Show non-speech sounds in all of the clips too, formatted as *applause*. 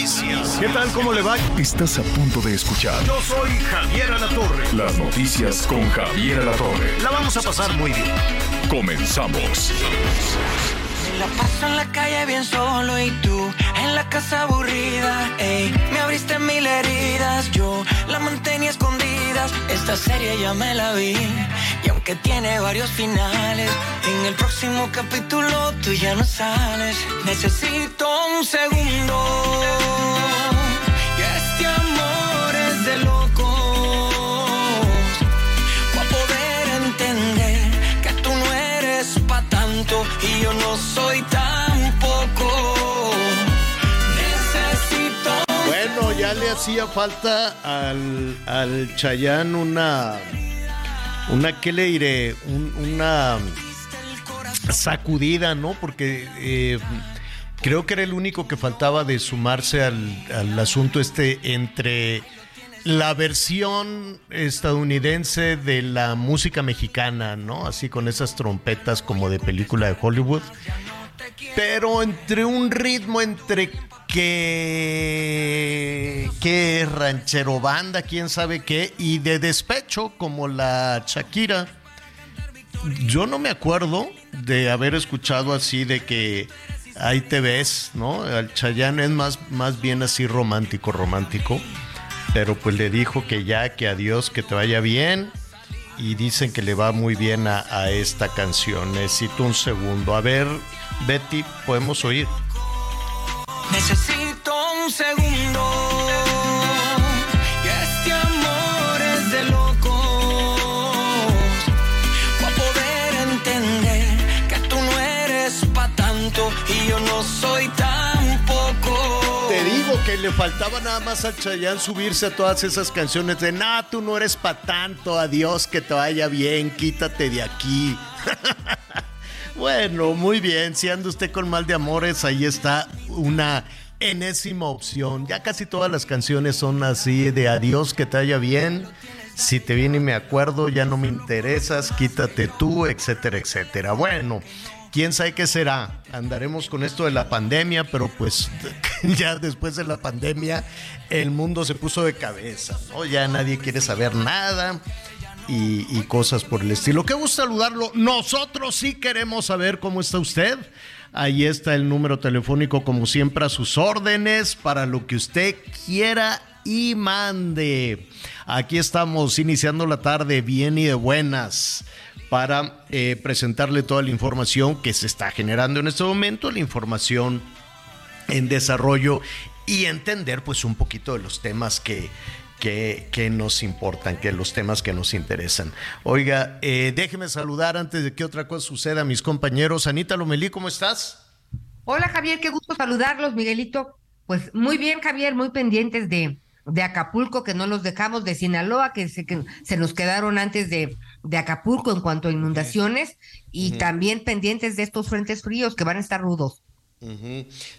noticias. ¿Qué tal? ¿Cómo le va? Estás a punto de escuchar Yo soy Javier Alatorre. las noticias con Javier Alatorre. La vamos a pasar muy bien. Comenzamos. Me la paso en la calle bien solo y tú en la casa aburrida. Ey, me abriste mil heridas, yo la mantenía escondidas. Esta serie ya me la vi y aunque tiene varios finales, en el próximo capítulo tú ya no sales. Necesito un segundo. Y yo no soy tampoco. Necesito. Bueno, ya le hacía falta al, al Chayán una. Una, ¿qué le diré? Un- una sacudida, ¿no? Porque eh, creo que era el único que faltaba de sumarse al, al asunto este entre la versión estadounidense de la música mexicana, ¿no? Así con esas trompetas como de película de Hollywood. Pero entre un ritmo entre que que ranchero banda, quién sabe qué, y de despecho como la Shakira. Yo no me acuerdo de haber escuchado así de que ahí te ves, ¿no? Al Chayanne es más, más bien así romántico, romántico. Pero pues le dijo que ya, que adiós, que te vaya bien. Y dicen que le va muy bien a, a esta canción. Necesito un segundo. A ver, Betty, podemos oír. Necesito un segundo. Y este amor es de locos. Pa' poder entender que tú no eres pa' tanto y yo no soy tampoco. Que le faltaba nada más a Chayanne subirse a todas esas canciones de nah, tú no eres pa' tanto, adiós, que te vaya bien, quítate de aquí. *laughs* bueno, muy bien, si anda usted con mal de amores, ahí está una enésima opción. Ya casi todas las canciones son así de adiós, que te vaya bien. Si te viene y me acuerdo, ya no me interesas, quítate tú, etcétera, etcétera. Bueno, quién sabe qué será. Andaremos con esto de la pandemia, pero pues *laughs* ya después de la pandemia el mundo se puso de cabeza, ¿no? Ya nadie quiere saber nada. Y, cosas por el estilo. Qué gusto saludarlo. Nosotros sí queremos saber cómo está usted. Ahí está el número telefónico, como siempre, a sus órdenes para lo que usted quiera y mande. Aquí estamos iniciando la tarde bien y de buenas para eh, presentarle toda la información que se está generando en este momento, la información en desarrollo y entender pues un poquito de los temas que, que, nos importan, que los temas que nos interesan. Oiga, eh, déjeme saludar antes de que otra cosa suceda a mis compañeros. Anita Lomelí, ¿cómo estás? Hola Javier, qué gusto saludarlos, Miguelito. Pues muy bien, Javier, muy pendientes de, de Acapulco, que no los dejamos, de Sinaloa, que se, que se nos quedaron antes de, de Acapulco en cuanto a inundaciones, y también pendientes de estos frentes fríos que van a estar rudos.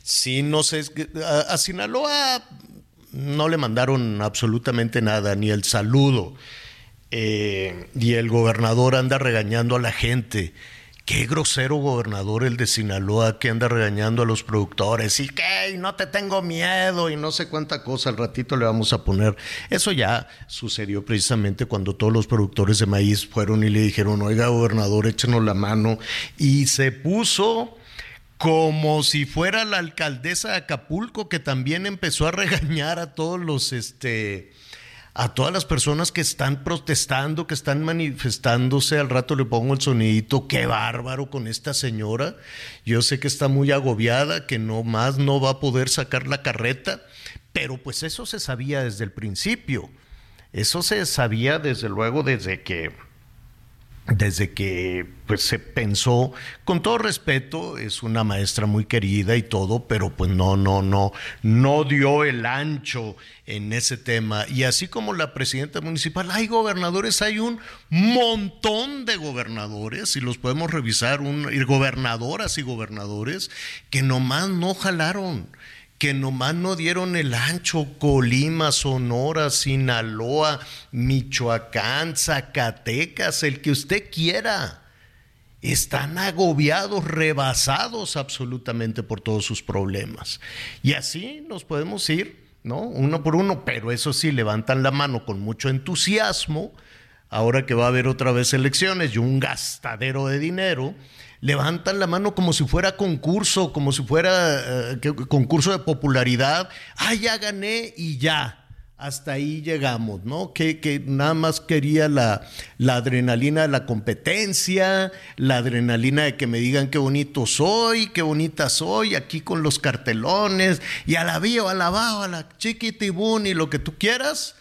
Sí, no sé, a Sinaloa no le mandaron absolutamente nada, ni el saludo. Eh, y el gobernador anda regañando a la gente. Qué grosero gobernador el de Sinaloa que anda regañando a los productores. Y que no te tengo miedo y no sé cuánta cosa. Al ratito le vamos a poner. Eso ya sucedió precisamente cuando todos los productores de maíz fueron y le dijeron, oiga gobernador, échenos la mano. Y se puso como si fuera la alcaldesa de Acapulco que también empezó a regañar a todos los este a todas las personas que están protestando, que están manifestándose, al rato le pongo el sonidito, qué bárbaro con esta señora. Yo sé que está muy agobiada, que no más no va a poder sacar la carreta, pero pues eso se sabía desde el principio. Eso se sabía desde luego desde que desde que pues se pensó, con todo respeto, es una maestra muy querida y todo, pero pues no, no, no, no dio el ancho en ese tema. Y así como la presidenta municipal, hay gobernadores, hay un montón de gobernadores, y los podemos revisar, un, gobernadoras y gobernadores, que nomás no jalaron que nomás no dieron el ancho, Colima, Sonora, Sinaloa, Michoacán, Zacatecas, el que usted quiera. Están agobiados, rebasados absolutamente por todos sus problemas. Y así nos podemos ir, ¿no? Uno por uno, pero eso sí, levantan la mano con mucho entusiasmo, ahora que va a haber otra vez elecciones y un gastadero de dinero levantan la mano como si fuera concurso, como si fuera eh, concurso de popularidad. Ah, ya gané y ya. Hasta ahí llegamos, ¿no? Que, que nada más quería la, adrenalina de la competencia, la adrenalina de que me digan qué bonito soy, qué bonita soy, aquí con los cartelones, y a la bio, a la chiquitibún y lo que tú quieras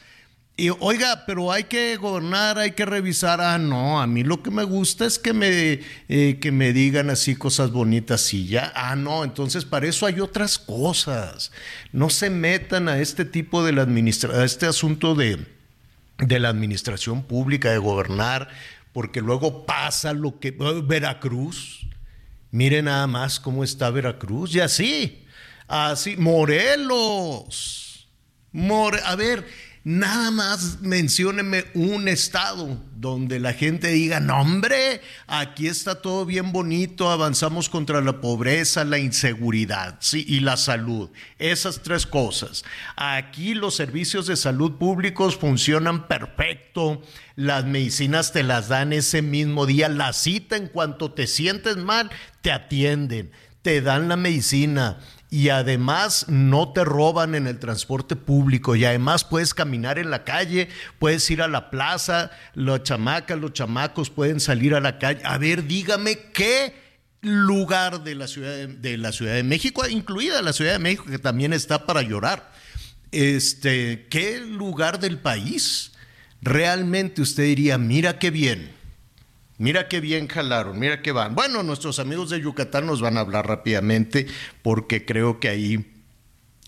y oiga, pero hay que gobernar, hay que revisar. Ah, no, a mí lo que me gusta es que me, eh, que me digan así cosas bonitas y ya. Ah, no, entonces para eso hay otras cosas. No se metan a este tipo de la administración, a este asunto de, de la administración pública, de gobernar, porque luego pasa lo que. Veracruz. Miren nada más cómo está Veracruz. Y así, así, Morelos. More, a ver Nada más mencióneme un estado donde la gente diga, no hombre, aquí está todo bien bonito, avanzamos contra la pobreza, la inseguridad y la salud. Esas tres cosas. Aquí los servicios de salud públicos funcionan perfecto, las medicinas te las dan ese mismo día, la cita en cuanto te sientes mal, te atienden, te dan la medicina y además no te roban en el transporte público y además puedes caminar en la calle, puedes ir a la plaza, las chamacas, los chamacos pueden salir a la calle. A ver, dígame qué lugar de la ciudad de, la Ciudad de México, incluida la Ciudad de México que también está para llorar. Este, ¿qué lugar del país realmente usted diría, mira qué bien? Mira qué bien jalaron, mira qué van. Bueno, nuestros amigos de Yucatán nos van a hablar rápidamente porque creo que ahí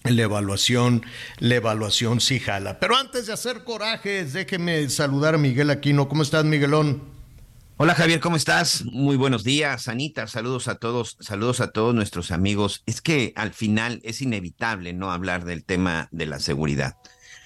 la evaluación, la evaluación sí jala. Pero antes de hacer corajes, déjeme saludar a Miguel Aquino. ¿Cómo estás, Miguelón? Hola Javier, ¿cómo estás? Muy buenos días, Anita. Saludos a todos, saludos a todos nuestros amigos. Es que al final es inevitable no hablar del tema de la seguridad.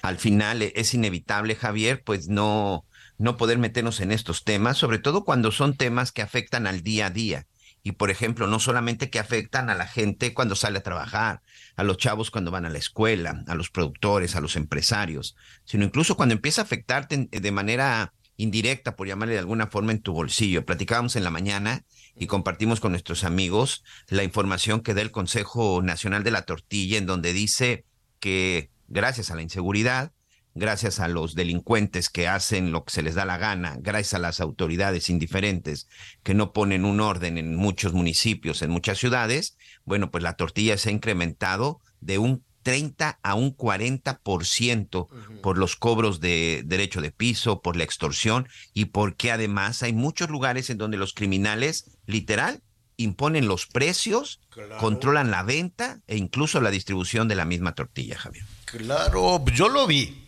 Al final es inevitable, Javier, pues no, no poder meternos en estos temas, sobre todo cuando son temas que afectan al día a día. Y por ejemplo, no solamente que afectan a la gente cuando sale a trabajar, a los chavos cuando van a la escuela, a los productores, a los empresarios, sino incluso cuando empieza a afectarte de manera indirecta, por llamarle de alguna forma, en tu bolsillo. Platicábamos en la mañana y compartimos con nuestros amigos la información que da el Consejo Nacional de la Tortilla, en donde dice que gracias a la inseguridad, gracias a los delincuentes que hacen lo que se les da la gana, gracias a las autoridades indiferentes que no ponen un orden en muchos municipios, en muchas ciudades, bueno, pues la tortilla se ha incrementado de un 30 a un 40% por los cobros de derecho de piso, por la extorsión y porque además hay muchos lugares en donde los criminales literal imponen los precios, controlan la venta e incluso la distribución de la misma tortilla, Javier. Claro, yo lo vi.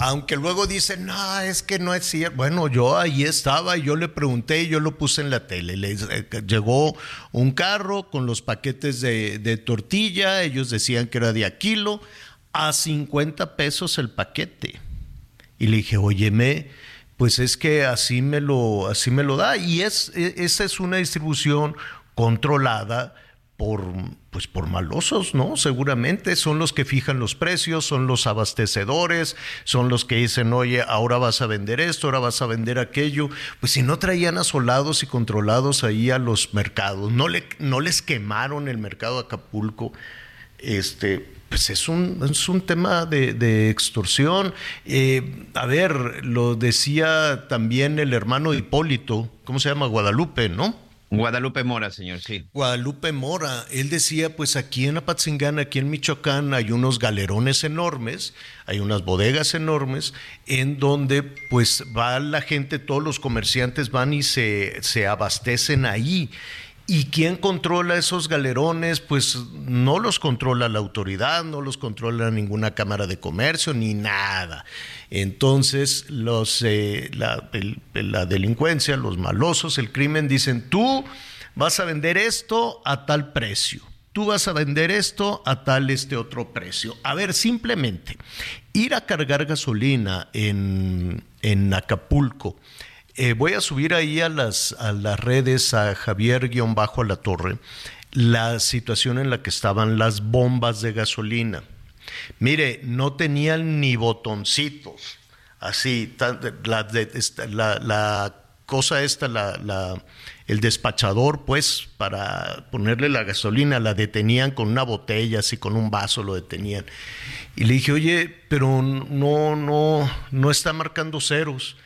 Aunque luego dicen, no, es que no es cierto. Bueno, yo ahí estaba y yo le pregunté y yo lo puse en la tele. Le, eh, llegó un carro con los paquetes de, tortilla, ellos decían que era de a kilo, a 50 pesos el paquete. Y le dije, óyeme, pues es que así me lo, así me lo da. Y es, e, esa es una distribución controlada por, pues por malosos, ¿no? Seguramente son los que fijan los precios, son los abastecedores, son los que dicen, oye, ahora vas a vender esto, ahora vas a vender aquello. Pues si no traían asolados y controlados ahí a los mercados, no, le, no les quemaron el mercado de Acapulco, este, pues es un, es un tema de, extorsión. Eh, a ver, lo decía también el hermano Hipólito, ¿cómo se llama? Guadalupe, ¿no? Guadalupe Mora, señor, sí. Guadalupe Mora, él decía, pues aquí en Apatzingán, aquí en Michoacán, hay unos galerones enormes, hay unas bodegas enormes, en donde pues va la gente, todos los comerciantes van y se, se abastecen ahí. ¿Y quién controla esos galerones? Pues no los controla la autoridad, no los controla ninguna cámara de comercio, ni nada. Entonces, los, eh, la, la delincuencia, los malosos, el crimen, dicen, tú vas a vender esto a tal precio tú vas a vender esto a tal este otro precio. A ver, simplemente ir a cargar gasolina en, en Acapulco eh, voy a subir ahí a las, a las redes a Javier-Bajo la Torre la situación en la que estaban las bombas de gasolina. Mire, no tenían ni botoncitos, así, la, cosa esta, el despachador, pues, para ponerle la gasolina, la detenían con una botella, así con un vaso lo detenían. Y le dije, oye, pero no, no, no está marcando ceros.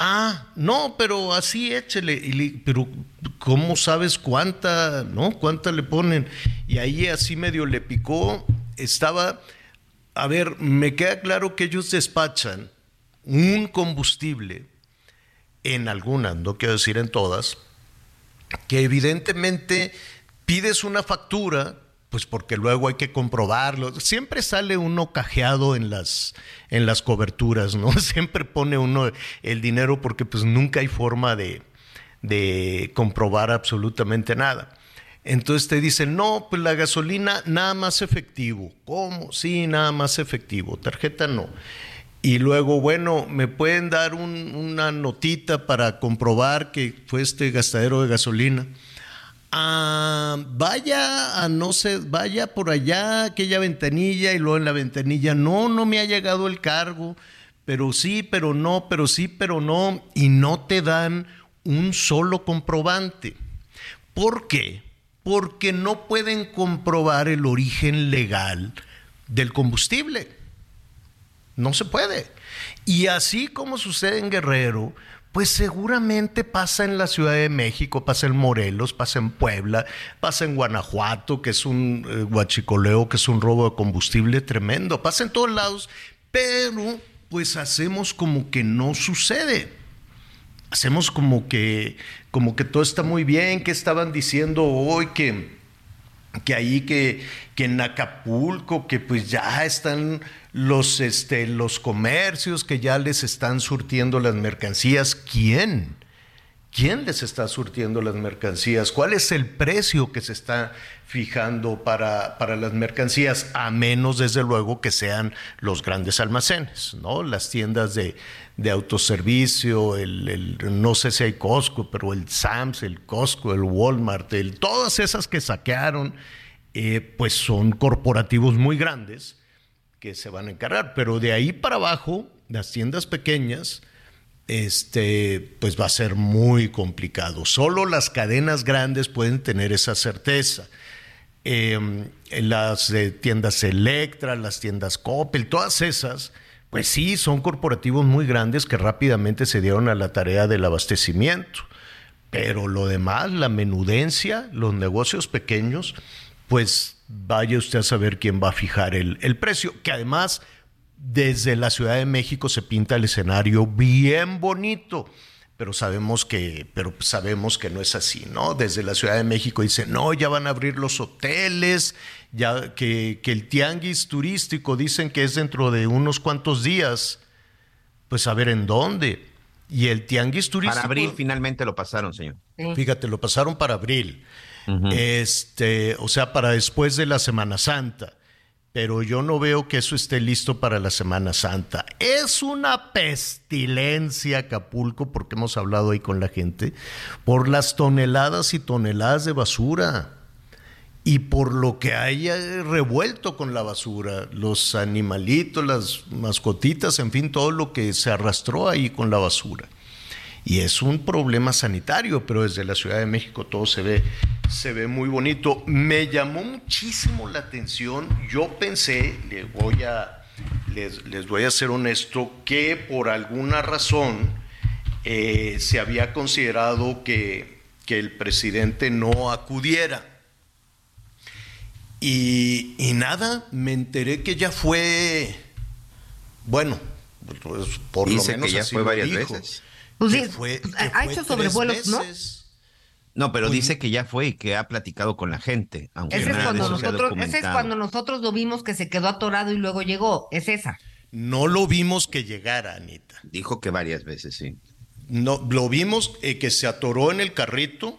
Ah, no, pero así échele. pero, ¿cómo sabes cuánta, no? ¿Cuánta le ponen? Y ahí así medio le picó. Estaba, a ver, me queda claro que ellos despachan un combustible en algunas, no quiero decir en todas, que evidentemente pides una factura pues porque luego hay que comprobarlo. Siempre sale uno cajeado en las, en las coberturas, ¿no? *laughs* Siempre pone uno el dinero porque pues nunca hay forma de, de comprobar absolutamente nada. Entonces te dicen, no, pues la gasolina nada más efectivo. ¿Cómo? Sí, nada más efectivo. Tarjeta no. Y luego, bueno, ¿me pueden dar una notita para comprobar que fue este gastadero de gasolina? Vaya a no sé, vaya por allá, aquella ventanilla, y luego en la ventanilla, no, no me ha llegado el cargo, pero sí, pero no, pero sí, pero no, y no te dan un solo comprobante. ¿Por qué? Porque no pueden comprobar el origen legal del combustible. No se puede. Y así como sucede en Guerrero, pues seguramente pasa en la Ciudad de México, pasa en Morelos, pasa en Puebla, pasa en Guanajuato, que es un eh, que es un robo de combustible tremendo, pasa en todos lados, pero pues hacemos como que no sucede. Hacemos como que, como que todo está muy bien, que estaban diciendo hoy que que ahí que, que en Acapulco, que pues ya están los, este, los comercios, que ya les están surtiendo las mercancías. ¿Quién? ¿Quién les está surtiendo las mercancías? ¿Cuál es el precio que se está fijando para, para las mercancías? A menos, desde luego, que sean los grandes almacenes, ¿no? Las tiendas de, de autoservicio, el, el, no sé si hay Costco, pero el Sams, el Costco, el Walmart, el, todas esas que saquearon, eh, pues son corporativos muy grandes que se van a encargar. Pero de ahí para abajo, las tiendas pequeñas, este, pues va a ser muy complicado. Solo las cadenas grandes pueden tener esa certeza. Em, las tiendas Electra, las tiendas Coppel, todas esas, pues sí, son corporativos muy grandes que rápidamente se dieron a la tarea del abastecimiento. Pero lo demás, la menudencia, los negocios pequeños, pues vaya usted a saber quién va a fijar el, el precio, que además desde la Ciudad de México se pinta el escenario bien bonito, pero sabemos que, pero sabemos que no es así, ¿no? Desde la Ciudad de México dice, no, ya van a abrir los hoteles, ya que, que el tianguis turístico dicen que es dentro de unos cuantos días, pues a ver en dónde. Y el tianguis turístico. Para abril finalmente lo pasaron, señor. Fíjate, lo pasaron para abril. Este, o sea, para después de la Semana Santa pero yo no veo que eso esté listo para la Semana Santa. Es una pestilencia Acapulco, porque hemos hablado ahí con la gente, por las toneladas y toneladas de basura y por lo que haya revuelto con la basura, los animalitos, las mascotitas, en fin, todo lo que se arrastró ahí con la basura. Y es un problema sanitario, pero desde la Ciudad de México todo se ve se ve muy bonito. Me llamó muchísimo la atención. Yo pensé, les voy a, les, voy a ser honesto, que por alguna razón eh, se había considerado que, que el presidente no acudiera. Y, y nada, me enteré que ya fue, bueno, pues, por Dice lo menos que ya así fue varias dijo. veces. Pues Que sí, fue- pues, que ha fue hecho sobrevuelos, ¿no? No, pero Pues- dice que ya fue y que ha platicado con la gente. Aunque Ese es, cuando nosotros, ese es cuando nosotros lo vimos que se quedó atorado y luego llegó. Es esa. No lo vimos que llegara, Anita. Dijo que varias veces, sí. No, lo vimos eh, que se atoró en el carrito.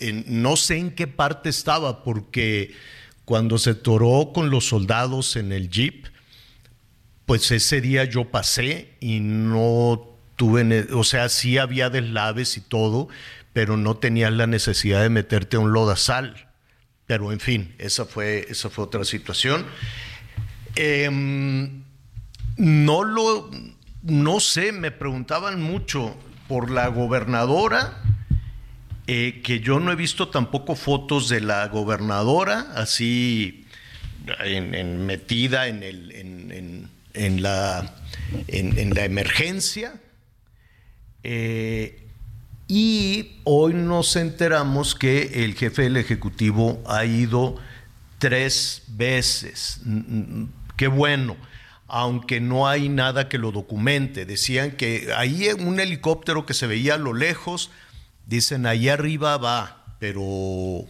en- no sé en qué parte estaba, porque cuando se atoró con los soldados en el jeep, pues ese día yo pasé y no o sea, sí había deslaves y todo, pero no tenías la necesidad de meterte un lodazal. Pero en fin, esa fue, esa fue otra situación. Em, no lo, no sé, me preguntaban mucho por la gobernadora, eh, que yo no he visto tampoco fotos de la gobernadora, así metida en, el, en, la, en la emergencia. Eh, y hoy nos enteramos que el jefe del Ejecutivo ha ido tres veces. Mm, mm, Qué bueno, aunque no hay nada que lo documente. Decían que ahí un helicóptero que se veía a lo lejos, dicen ahí arriba va, pero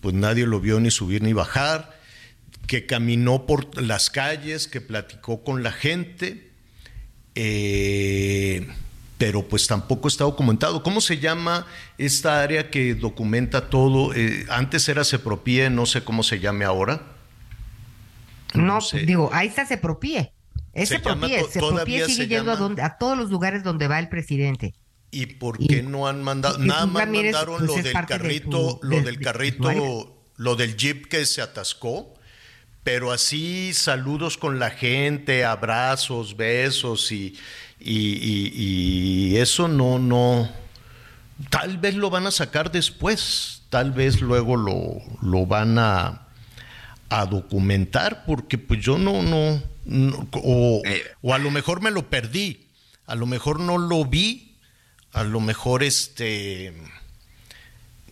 pues nadie lo vio ni subir ni bajar, que caminó por las calles, que platicó con la gente. Eh, pero pues tampoco está documentado. ¿Cómo se llama esta área que documenta todo? Eh, antes era Sepropie, no sé cómo se llame ahora. No, sé. digo, ahí está Sepropie. Es Se Sepropie. Sepropie sigue se yendo a, llama- donde, a todos los lugares donde va el presidente. ¿Y por Y- qué no han mandado? Nada más Ramírez, mandaron pues, lo del de carrito, tu- lo de- del carrito, lo del jeep que se atascó. Pero así saludos con la gente, abrazos, besos y, y, y- y eso no, no. Tal vez lo van a sacar después, tal vez luego lo, lo van a, a documentar, porque pues yo no, no, no- o, o a lo mejor me lo perdí, a lo mejor no lo vi, a lo mejor este...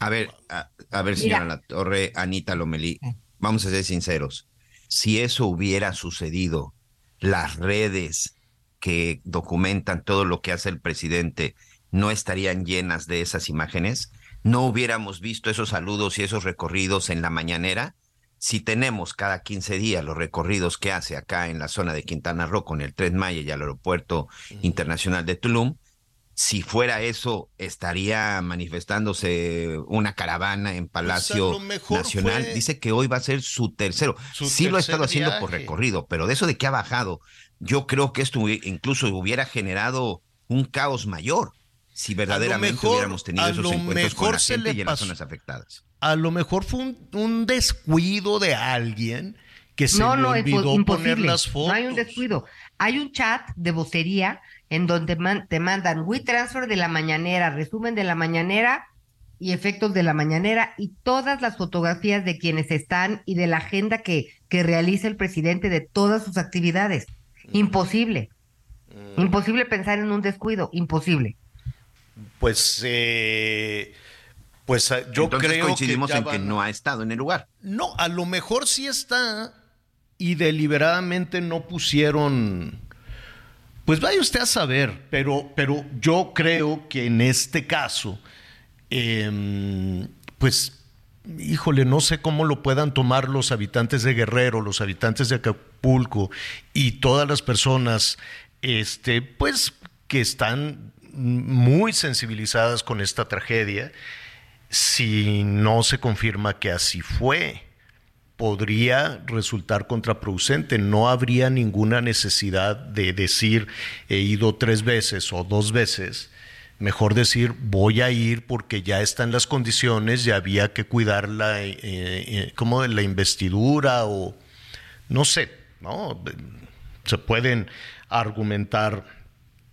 A ver, a, a ver, señora La Torre, Anita Lomelí, vamos a ser sinceros. Si eso hubiera sucedido, las redes que documentan todo lo que hace el presidente no estarían llenas de esas imágenes, no hubiéramos visto esos saludos y esos recorridos en la mañanera. Si tenemos cada 15 días los recorridos que hace acá en la zona de Quintana Roo con el Tren Maya y al Aeropuerto Internacional de Tulum, si fuera eso, estaría manifestándose una caravana en Palacio Pues mejor Nacional. Dice que hoy va a ser su tercero. Su sí lo ha tercer estado haciendo por recorrido, pero de eso de que ha bajado, yo creo que esto incluso hubiera generado un caos mayor si verdaderamente mejor- hubiéramos tenido esos encuentros con la gente y en las zonas afectadas. A lo mejor fue un, un descuido de alguien que se no, le no, es po- olvidó poner las fotos. No hay un descuido. Hay un chat de vocería en donde man- te mandan WeTransfer de la mañanera, resumen de la mañanera y efectos de la mañanera y todas las fotografías de quienes están y de la agenda que, que realiza el presidente de todas sus actividades. Imposible. Mm. Imposible pensar en un descuido. Imposible. Pues, eh, pues ah, yo Entonces creo coincidimos que en que no ha estado en el lugar. No, a lo mejor sí está y deliberadamente no pusieron. Pues vaya usted a saber, pero, pero yo creo que en este caso, em, pues, híjole, no sé cómo lo puedan tomar los habitantes de Guerrero, los habitantes de Acapulco y todas las personas, este, pues, que están muy sensibilizadas con esta tragedia, si no se confirma que así fue podría resultar contraproducente. No habría ninguna necesidad de decir he ido tres veces o dos veces. Mejor decir voy a ir porque ya están las condiciones y había que cuidar la, eh, eh, como la investidura o no sé, ¿no? Se pueden argumentar.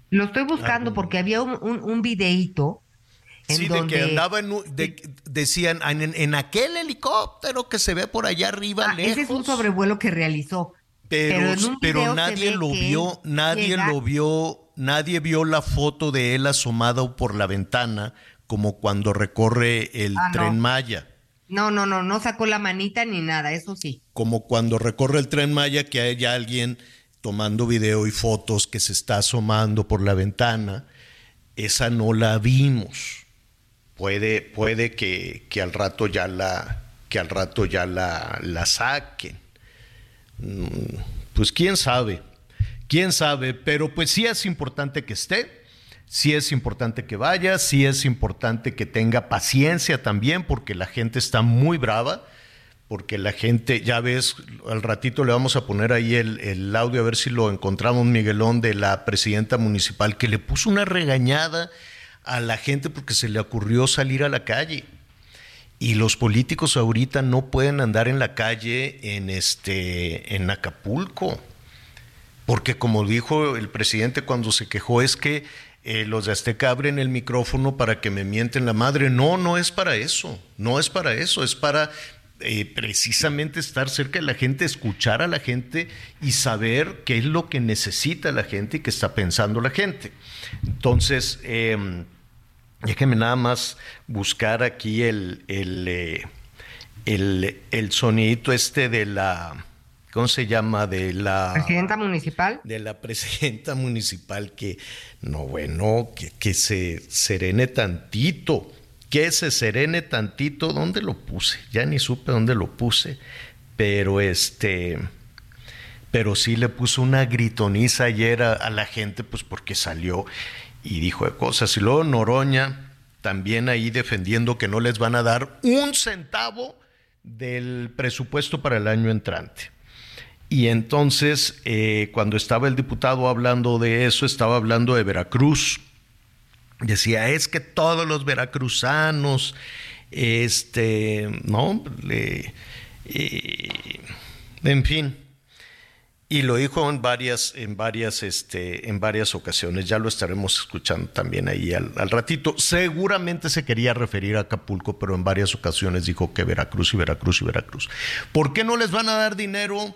Lo estoy buscando porque había un, un, un videíto en Sí, donde... de que andaba en, un- de- decían en, en aquel helicóptero que se ve por allá arriba Ah, lejos. ese es un sobrevuelo que realizó. Pero, pero nadie lo vio, nadie llega- lo vio, nadie vio la foto de él asomado por la ventana como cuando recorre el Ah, no. tren Maya. No, no, no, no sacó la manita ni nada, eso sí. Como cuando recorre el tren Maya que hay alguien tomando video y fotos que se está asomando por la ventana, esa no la vimos. Puede, puede que, que al rato ya la, que al rato ya la, la saquen. Mm, Pues quién sabe, quién sabe, pero pues sí es importante que esté, sí es importante que vaya, sí es importante que tenga paciencia también, porque la gente está muy brava porque la gente, ya ves, al ratito le vamos a poner ahí el, audio a ver si lo encontramos, Miguelón, de la presidenta municipal, que le puso una regañada a la gente porque se le ocurrió salir a la calle. Y los políticos ahorita no pueden andar en la calle en, este, en Acapulco, porque como dijo el presidente cuando se quejó es que eh, los de Azteca abren el micrófono para que me mienten la madre. No, no es para eso, no es para eso, es para eh, precisamente estar cerca de la gente, escuchar a la gente y saber qué es lo que necesita la gente y qué está pensando la gente. Entonces, eh, déjenme nada más buscar aquí el, el, eh, el, el sonidito este de la... ¿Cómo se llama? De la... Presidenta municipal. De la presidenta municipal que, no, bueno, que, que se serene tantito que se serene tantito, ¿dónde lo puse? Ya ni supe dónde lo puse, pero este, pero sí le puso una gritoniza ayer a, a la gente, pues porque salió y dijo de cosas. Y luego Noroña también ahí defendiendo que no les van a dar un centavo del presupuesto para el año entrante. Y entonces, eh, cuando estaba el diputado hablando de eso, estaba hablando de Veracruz decía, es que todos los veracruzanos, este, ¿no? Le, eh, en fin. Y lo dijo en varias, en varias, este, en varias ocasiones. Ya lo estaremos escuchando también ahí al, al, ratito. Seguramente se quería referir a Acapulco, pero en varias ocasiones dijo que Veracruz y Veracruz y Veracruz. ¿Por qué no les van a dar dinero?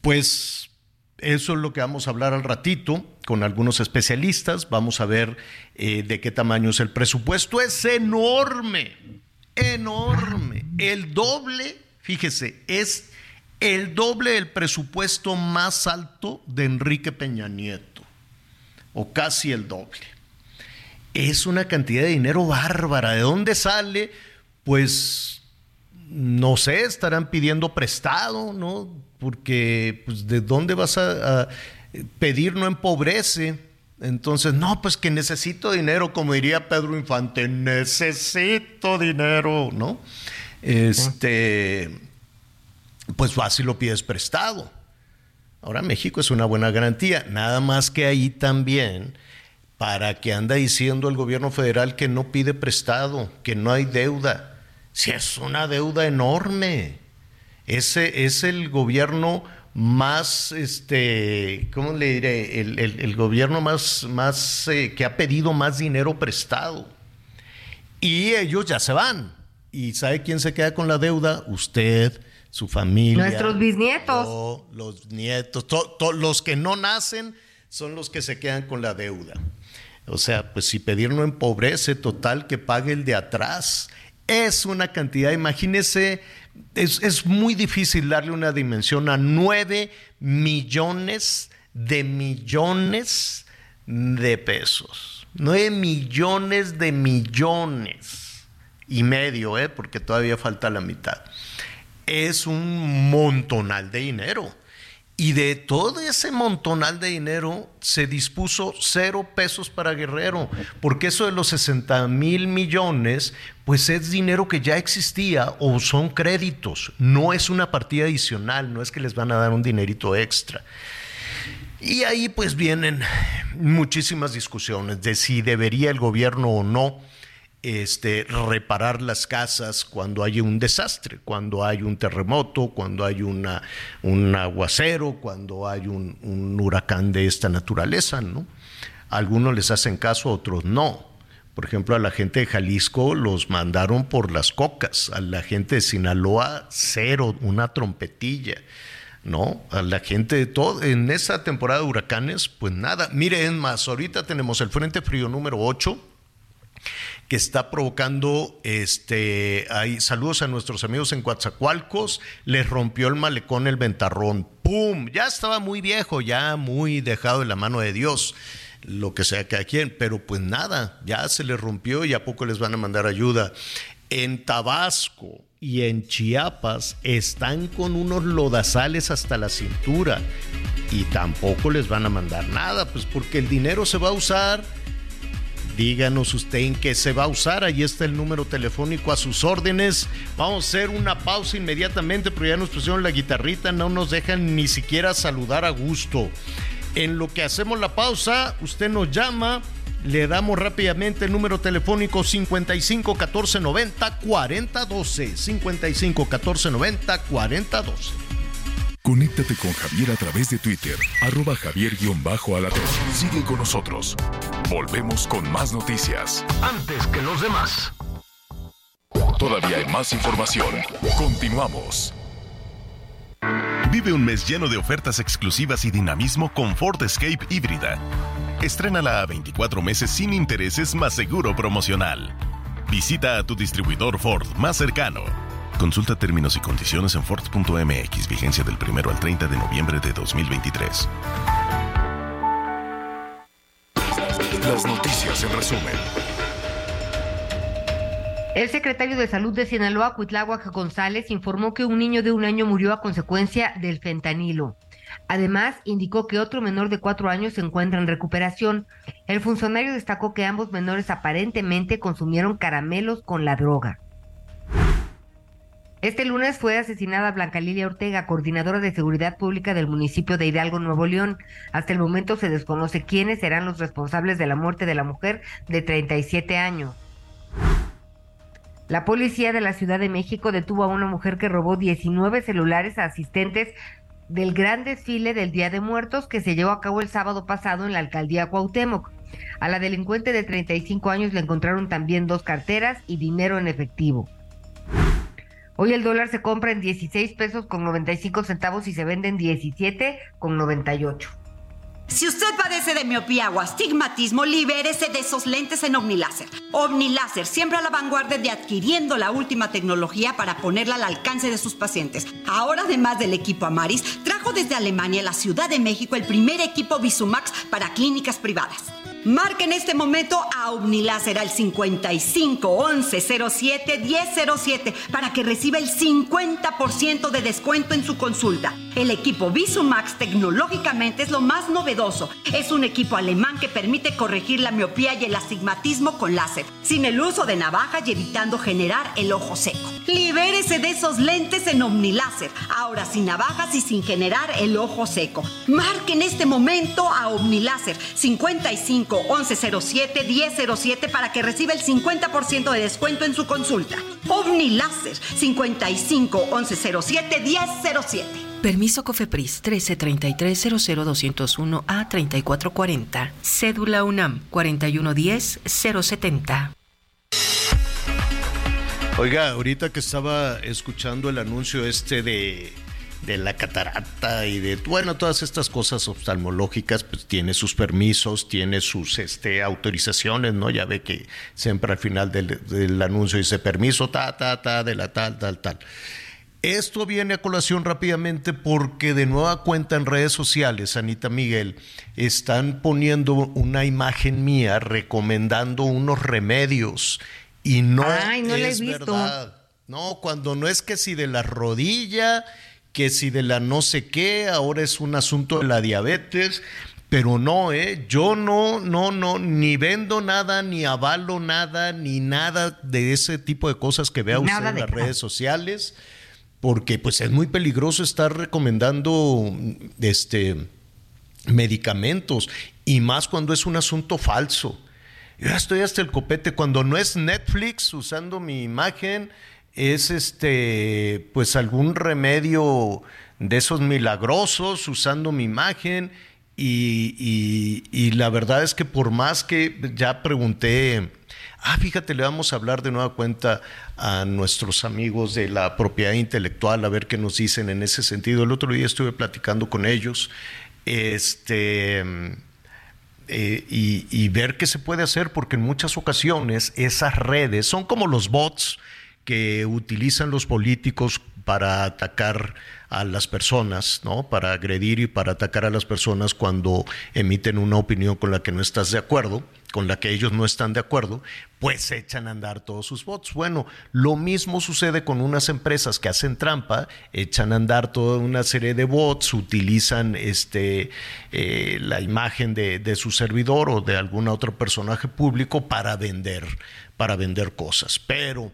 Pues eso es lo que vamos a hablar al ratito con algunos especialistas. Vamos a ver eh, de qué tamaño es el presupuesto. Es enorme, enorme. El doble, fíjese, es el doble del presupuesto más alto de Enrique Peña Nieto, o casi el doble. Es una cantidad de dinero bárbara. ¿De dónde sale? Pues no sé, estarán pidiendo prestado, ¿no? Porque, pues, ¿de dónde vas a, a pedir no empobrece? Entonces, no, pues que necesito dinero, como diría Pedro Infante, necesito dinero, ¿no? Este, pues fácil lo pides prestado. Ahora México es una buena garantía, nada más que ahí también, para que anda diciendo el gobierno federal que no pide prestado, que no hay deuda. Si es una deuda enorme. Ese es el gobierno más, este, ¿cómo le diré? El, el, el gobierno más, más eh, que ha pedido más dinero prestado. Y ellos ya se van. ¿Y sabe quién se queda con la deuda? Usted, su familia. Nuestros bisnietos. Yo, los nietos, to, to, los que no nacen son los que se quedan con la deuda. O sea, pues si pedir no empobrece, total que pague el de atrás. Es una cantidad, imagínese, es, es, muy difícil darle una dimensión a nueve millones de millones de pesos. Nueve millones de millones y medio, ¿eh? porque todavía falta la mitad. Es un montonal de dinero. Y de todo ese montonal de dinero se dispuso cero pesos para Guerrero, porque eso de los 60 mil millones, pues es dinero que ya existía o son créditos, no es una partida adicional, no es que les van a dar un dinerito extra. Y ahí pues vienen muchísimas discusiones de si debería el gobierno o no este, reparar las casas cuando hay un desastre, cuando hay un terremoto, cuando hay un aguacero, cuando hay un, huracán de esta naturaleza, ¿no? Algunos les hacen caso, otros no. Por ejemplo, a la gente de Jalisco los mandaron por las cocas, a la gente de Sinaloa cero, una trompetilla. ¿no? A la gente de todo, en esa temporada de huracanes, pues nada. Miren más, ahorita tenemos el Frente Frío número 8, que está provocando este hay saludos a nuestros amigos en Coatzacoalcos, les rompió el malecón el ventarrón. ¡Pum! Ya estaba muy viejo, ya muy dejado en la mano de Dios lo que sea que a quien, pero pues nada, ya se les rompió y a poco les van a mandar ayuda. En Tabasco y en Chiapas están con unos lodazales hasta la cintura y tampoco les van a mandar nada, pues porque el dinero se va a usar. Díganos usted en qué se va a usar. Ahí está el número telefónico a sus órdenes. Vamos a hacer una pausa inmediatamente, pero ya nos pusieron la guitarrita, no nos dejan ni siquiera saludar a gusto. En lo que hacemos la pausa, usted nos llama, le damos rápidamente el número telefónico 55 14 90 40 12. 55 14 90 40 12. Conéctate con Javier a través de Twitter, arroba javier-alatón. Sigue con nosotros. Volvemos con más noticias. Antes que los demás. Todavía hay más información. Continuamos. Vive un mes lleno de ofertas exclusivas y dinamismo con Ford Escape híbrida. Estrénala a 24 meses sin intereses más seguro promocional. Visita a tu distribuidor Ford más cercano. Consulta términos y condiciones en Ford.mx, vigencia del 1 al 30 de noviembre de 2023. Las noticias en resumen. El secretario de Salud de Sinaloa, Cuitláhuac González, informó que un niño de un año murió a consecuencia del fentanilo. Además, indicó que otro menor de cuatro años se encuentra en recuperación. El funcionario destacó que ambos menores aparentemente consumieron caramelos con la droga. Este lunes fue asesinada Blanca Lilia Ortega, coordinadora de seguridad pública del municipio de Hidalgo, Nuevo León. Hasta el momento se desconoce quiénes serán los responsables de la muerte de la mujer de 37 años. La policía de la Ciudad de México detuvo a una mujer que robó 19 celulares a asistentes del gran desfile del Día de Muertos que se llevó a cabo el sábado pasado en la alcaldía Cuauhtémoc. A la delincuente de 35 años le encontraron también dos carteras y dinero en efectivo. Hoy el dólar se compra en 16 pesos con 95 centavos y se vende en 17 con 98. Si usted padece de miopía o astigmatismo, libérese de esos lentes en OmniLáser. OmniLáser, siempre a la vanguardia de adquiriendo la última tecnología para ponerla al alcance de sus pacientes. Ahora, además del equipo Amaris, trajo desde Alemania a la Ciudad de México el primer equipo Visumax para clínicas privadas. Marque en este momento a Omniláser al 55 11 07 1007 para que reciba el 50% de descuento en su consulta. El equipo Visumax tecnológicamente es lo más novedoso. Es un equipo alemán que permite corregir la miopía y el astigmatismo con láser, sin el uso de navajas y evitando generar el ojo seco. Libérese de esos lentes en Omniláser, ahora sin navajas y sin generar el ojo seco. Marque en este momento a Omniláser 55 1107 1007 para que reciba el 50% de descuento en su consulta. OVNI Láser 55 1107 1007. Permiso COFEPRIS 1333 a 3440. Cédula UNAM 4110 070. Oiga, ahorita que estaba escuchando el anuncio este de de la catarata y de, bueno, todas estas cosas oftalmológicas, pues tiene sus permisos, tiene sus este, autorizaciones, ¿no? Ya ve que siempre al final del, anuncio dice permiso, ta, ta, ta, de la tal, tal, tal. Esto viene a colación rápidamente porque de nueva cuenta en redes sociales, Anita Miguel, están poniendo una imagen mía recomendando unos remedios y no, es verdad. No, cuando no es que si de la rodilla que si de la no sé qué, ahora es un asunto de la diabetes, pero no, ¿eh? Yo no, no, no, ni vendo nada, ni avalo nada, ni nada de ese tipo de cosas que vea usted en las redes sociales, porque pues es muy peligroso estar recomendando este medicamentos y más cuando es un asunto falso. Yo estoy hasta el copete cuando no es Netflix usando mi imagen es este, pues algún remedio de esos milagrosos usando mi imagen y, y, la verdad es que por más que ya pregunté, ah, fíjate, le vamos a hablar de nueva cuenta a nuestros amigos de la propiedad intelectual, a ver qué nos dicen en ese sentido. El otro día estuve platicando con ellos, este eh, y, y, ver qué se puede hacer, porque en muchas ocasiones esas redes son como los bots que utilizan los políticos para atacar a las personas, ¿no? Para agredir y para atacar a las personas cuando emiten una opinión con la que no estás de acuerdo, con la que ellos no están de acuerdo, pues echan a andar todos sus bots. Bueno, lo mismo sucede con unas empresas que hacen trampa, echan a andar toda una serie de bots, utilizan este, eh, la imagen de, de su servidor o de algún otro personaje público para vender, para vender cosas. Pero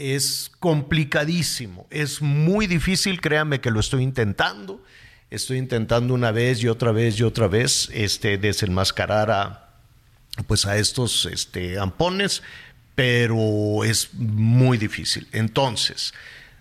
es complicadísimo, es muy difícil, créanme que lo estoy intentando, estoy intentando una vez y otra vez y otra vez este, desenmascarar a, pues a estos este, ampones, pero es muy difícil. Entonces,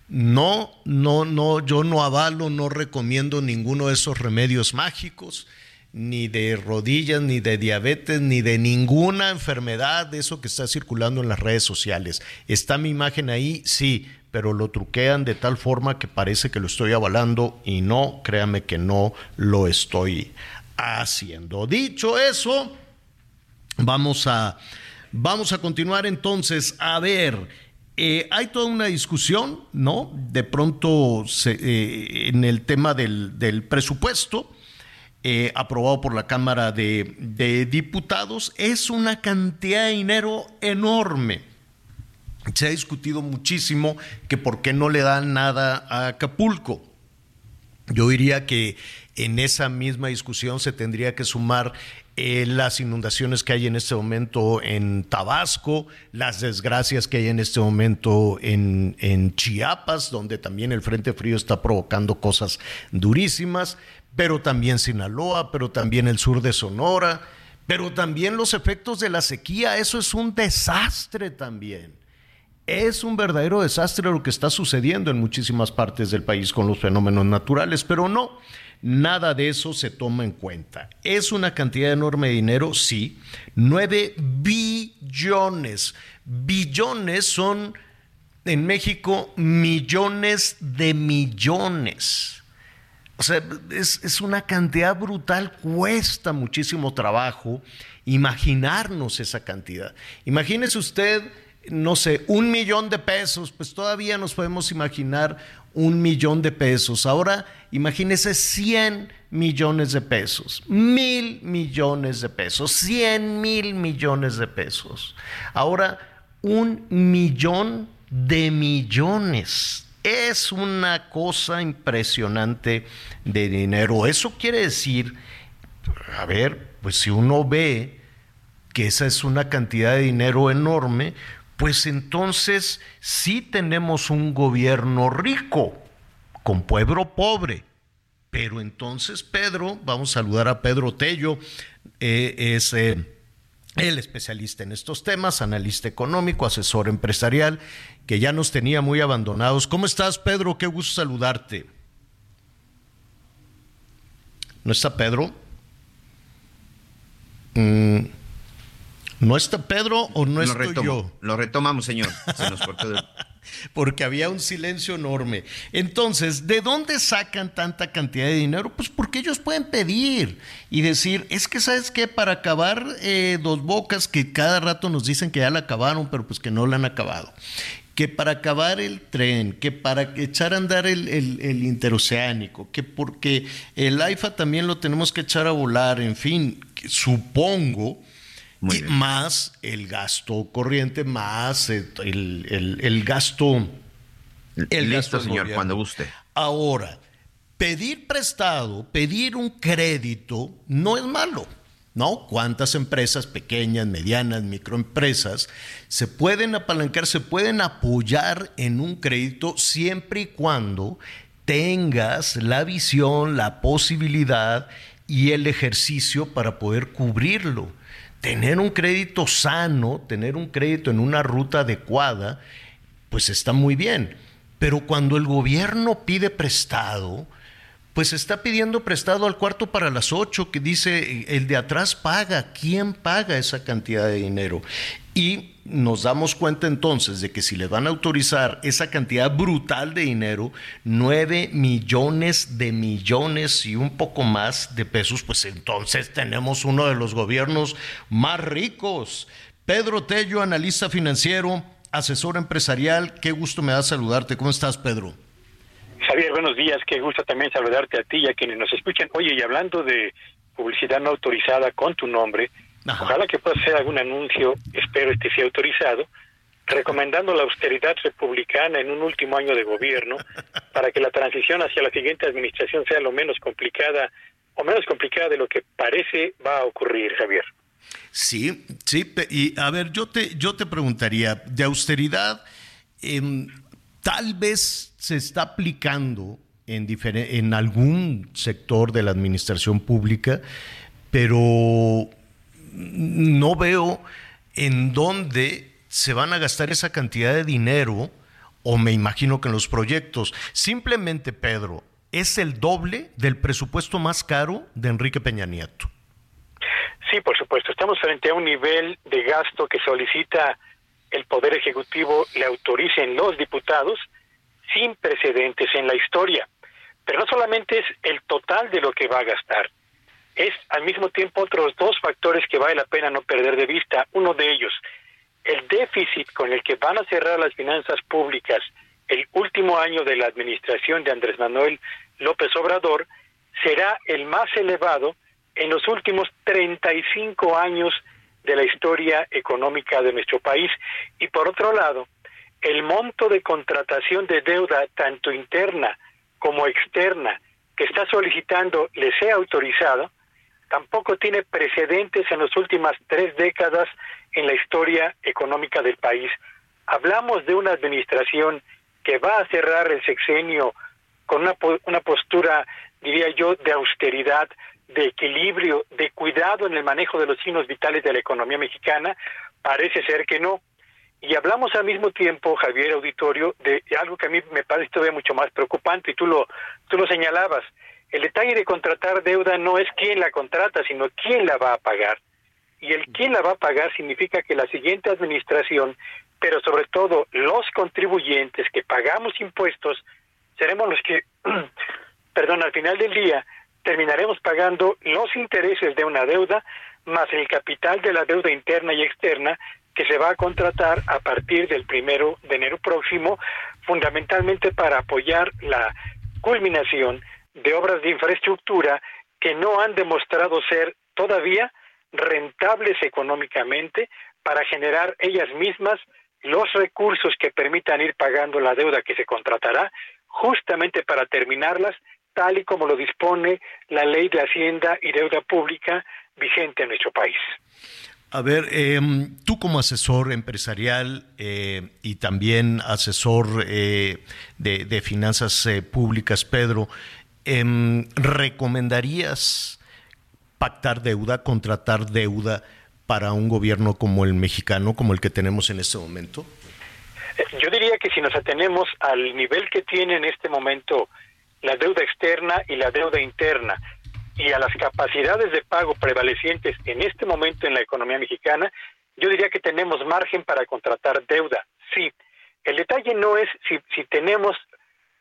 no, no, no, yo no avalo, no recomiendo ninguno de esos remedios mágicos ni de rodillas, ni de diabetes, ni de ninguna enfermedad de eso que está circulando en las redes sociales. ¿Está mi imagen ahí? Sí, pero lo truquean de tal forma que parece que lo estoy avalando y no, créame que no lo estoy haciendo. Dicho eso, vamos a, vamos a continuar entonces. A ver, eh, hay toda una discusión, ¿no? De pronto eh, en el tema del, del presupuesto eh, aprobado por la Cámara de, Diputados, es una cantidad de dinero enorme. Se ha discutido muchísimo que por qué no le dan nada a Acapulco. Yo diría que en esa misma discusión se tendría que sumar eh, las inundaciones que hay en este momento en Tabasco, las desgracias que hay en este momento en, en Chiapas, donde también el Frente Frío está provocando cosas durísimas pero también Sinaloa, pero también el sur de Sonora, pero también los efectos de la sequía. Eso es un desastre también. Es un verdadero desastre lo que está sucediendo en muchísimas partes del país con los fenómenos naturales, pero no, nada de eso se toma en cuenta. Es una cantidad enorme de dinero, sí, 9 billones. Billones son en México millones de millones. O sea, es, una cantidad brutal, cuesta muchísimo trabajo imaginarnos esa cantidad. Imagínese usted, no sé, un millón de pesos, pues todavía nos podemos imaginar un millón de pesos. Ahora imagínese 100 millones de pesos, mil millones de pesos, 100 mil millones de pesos. Ahora un millón de millones es una cosa impresionante de dinero. Eso quiere decir, a ver, pues si uno ve que esa es una cantidad de dinero enorme, pues entonces sí tenemos un gobierno rico con pueblo pobre. Pero entonces Pedro, vamos a saludar a Pedro Tello, eh, es... Eh, el especialista en estos temas, analista económico, asesor empresarial, que ya nos tenía muy abandonados. ¿Cómo estás, Pedro? Qué gusto saludarte. ¿No está Pedro? Mm, ¿No está Pedro o no estoy yo? Lo retomamos, señor. Se nos cortó *laughs* porque había un silencio enorme. Entonces, ¿de dónde sacan tanta cantidad de dinero? Pues porque ellos pueden pedir y decir, es que sabes qué, para acabar eh, dos bocas que cada rato nos dicen que ya la acabaron, pero pues que no la han acabado que para acabar el tren, que para echar a andar el, el, interoceánico, que porque el AIFA también lo tenemos que echar a volar, en fin, supongo más el gasto corriente, más el, gasto. El Listo, señor, cuando guste. Ahora, pedir prestado, pedir un crédito, no es malo. ¿No? ¿Cuántas empresas pequeñas, medianas, microempresas se pueden apalancar, se pueden apoyar en un crédito siempre y cuando tengas la visión, la posibilidad y el ejercicio para poder cubrirlo? Tener un crédito sano, tener un crédito en una ruta adecuada, pues está muy bien. Pero cuando el gobierno pide prestado, pues está pidiendo prestado al cuarto para las ocho, que dice el de atrás paga. ¿Quién paga esa cantidad de dinero? Y nos damos cuenta entonces de que si le van a autorizar esa cantidad brutal de dinero, 9 millones de millones y un poco más de pesos, pues entonces tenemos uno de los gobiernos más ricos. Pedro Tello, analista financiero, asesor empresarial, qué gusto me da saludarte. ¿Cómo estás, Pedro? Javier, buenos días. Qué gusto también saludarte a ti y a quienes nos escuchan. Oye, y hablando de publicidad no autorizada con tu nombre, ojalá que pueda hacer algún anuncio, espero este sea autorizado, recomendando la austeridad republicana en un último año de gobierno *laughs* para que la transición hacia la siguiente administración sea lo menos complicada o menos complicada de lo que parece va a ocurrir, Javier. Sí, sí, y a ver, yo te, yo te preguntaría, de austeridad, em, tal vez se está aplicando en, en algún sector de la administración pública, pero no veo en dónde se van a gastar esa cantidad de dinero, o me imagino que en los proyectos. Simplemente, Pedro, es el doble del presupuesto más caro de Enrique Peña Nieto. Sí, por supuesto. Estamos frente a un nivel de gasto que solicita el Poder Ejecutivo le autoricen los diputados sin precedentes en la historia. Pero no solamente es el total de lo que va a gastar, es al mismo tiempo otros dos factores que vale la pena no perder de vista. Uno de ellos, el déficit con el que van a cerrar las finanzas públicas el último año de la administración de Andrés Manuel López Obrador será el más elevado en los últimos 35 años de la historia económica de nuestro país. Y por otro lado, el monto de contratación de deuda, tanto interna como externa, que está solicitando le sea autorizado, tampoco tiene precedentes en las últimas tres décadas en la historia económica del país. Hablamos de una administración que va a cerrar el sexenio con una, una postura, diría yo, de austeridad, de equilibrio, de cuidado en el manejo de los signos vitales de la economía mexicana, parece ser que no. Y hablamos al mismo tiempo, Javier Auditorio, de algo que a mí me parece todavía mucho más preocupante, y tú lo, tú lo señalabas. El detalle de contratar deuda no es quién la contrata, sino quién la va a pagar. Y el quién la va a pagar significa que la siguiente administración, pero sobre todo los contribuyentes que pagamos impuestos, seremos los que, *clears throat* perdón, al final del día, terminaremos pagando los intereses de una deuda más el capital de la deuda interna y externa que se va a contratar a partir del primero de enero próximo, fundamentalmente para apoyar la culminación de obras de infraestructura que no han demostrado ser todavía rentables económicamente para generar ellas mismas los recursos que permitan ir pagando la deuda que se contratará, justamente para terminarlas tal y como lo dispone la ley de Hacienda y Deuda Pública vigente en nuestro país. A ver, em, tú como asesor empresarial eh, y también asesor eh, de, finanzas eh, públicas, Pedro, em, ¿recomendarías pactar deuda, contratar deuda para un gobierno como el mexicano, como el que tenemos en este momento? Yo diría que si nos atenemos al nivel que tiene en este momento la deuda externa y la deuda interna y a las capacidades de pago prevalecientes en este momento en la economía mexicana, yo diría que tenemos margen para contratar deuda. Sí, el detalle no es si, si tenemos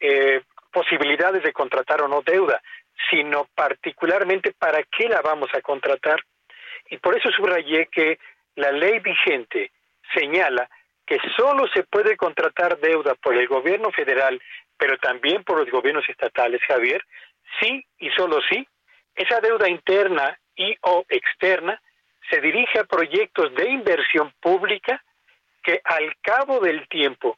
eh, posibilidades de contratar o no deuda, sino particularmente para qué la vamos a contratar. Y por eso subrayé que la ley vigente señala que solo se puede contratar deuda por el gobierno federal pero también por los gobiernos estatales, Javier, sí y solo sí, esa deuda interna y o externa se dirige a proyectos de inversión pública que al cabo del tiempo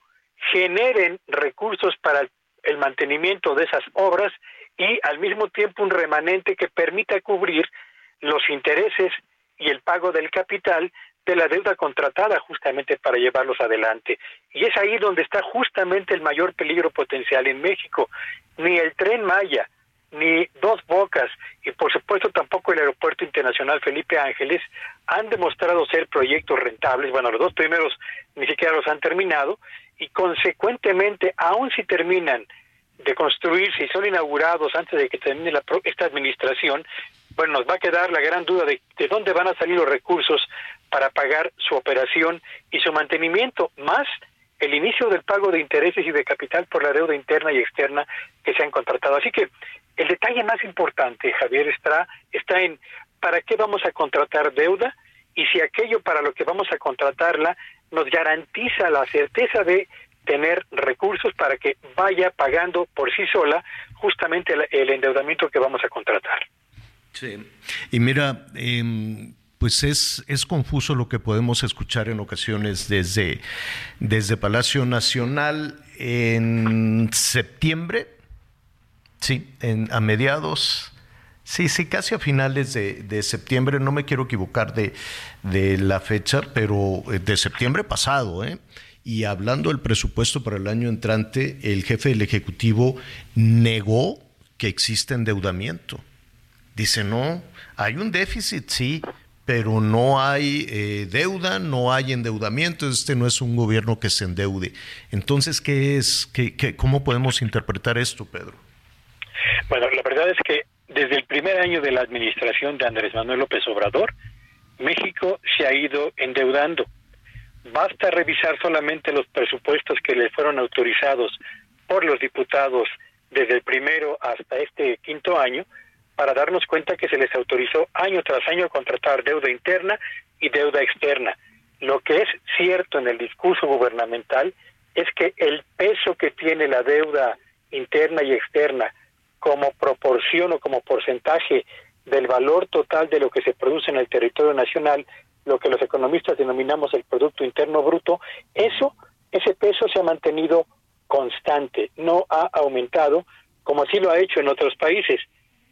generen recursos para el mantenimiento de esas obras y al mismo tiempo un remanente que permita cubrir los intereses y el pago del capital de la deuda contratada justamente para llevarlos adelante. Y es ahí donde está justamente el mayor peligro potencial en México. Ni el tren Maya, ni Dos Bocas y por supuesto tampoco el Aeropuerto Internacional Felipe Ángeles han demostrado ser proyectos rentables. Bueno, los dos primeros ni siquiera los han terminado y consecuentemente, aun si terminan de construirse y son inaugurados antes de que termine esta administración, bueno, nos va a quedar la gran duda de, de dónde van a salir los recursos para pagar su operación y su mantenimiento, más el inicio del pago de intereses y de capital por la deuda interna y externa que se han contratado. Así que el detalle más importante, Javier, está, está en para qué vamos a contratar deuda y si aquello para lo que vamos a contratarla nos garantiza la certeza de tener recursos para que vaya pagando por sí sola justamente el, endeudamiento que vamos a contratar. Sí. Y mira, em, pues es, es confuso lo que podemos escuchar en ocasiones desde, desde Palacio Nacional en septiembre, sí, en, a mediados, sí, sí, casi a finales de, de septiembre, no me quiero equivocar de, de, la fecha, pero eh, de septiembre pasado, ¿eh? Y hablando del presupuesto para el año entrante, el jefe del Ejecutivo negó que existe endeudamiento. Dice, no, hay un déficit, sí, pero no hay eh, deuda, no hay endeudamiento, este no es un gobierno que se endeude. Entonces, ¿qué es, qué, cómo podemos interpretar esto, Pedro? Bueno, la verdad es que desde el primer año de la administración de Andrés Manuel López Obrador, México se ha ido endeudando. Basta revisar solamente los presupuestos que le fueron autorizados por los diputados desde el primero hasta este quinto año para darnos cuenta que se les autorizó año tras año contratar deuda interna y deuda externa. Lo que es cierto en el discurso gubernamental es que el peso que tiene la deuda interna y externa como proporción o como porcentaje del valor total de lo que se produce en el territorio nacional, lo que los economistas denominamos el Producto Interno Bruto, eso, ese peso se ha mantenido constante, no ha aumentado como así lo ha hecho en otros países.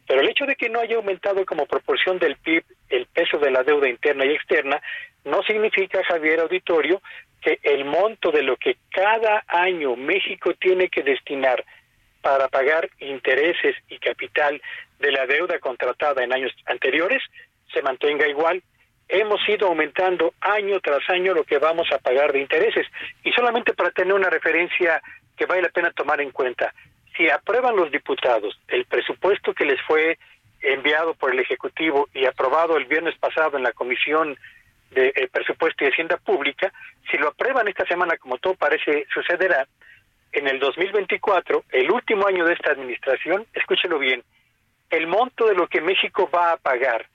Pero el hecho de que no haya aumentado como proporción del PIB el peso de la deuda interna y externa no significa, Javier Auditorio, que el monto de lo que cada año México tiene que destinar para pagar intereses y capital de la deuda contratada en años anteriores se mantenga igual. Hemos ido aumentando año tras año lo que vamos a pagar de intereses. Y solamente para tener una referencia que vale la pena tomar en cuenta, si aprueban los diputados el presupuesto que les fue enviado por el Ejecutivo y aprobado el viernes pasado en la Comisión de eh, Presupuesto y Hacienda Pública, si lo aprueban esta semana, como todo parece sucederá, en el 2024, el último año de esta administración, escúchelo bien, el monto de lo que México va a pagar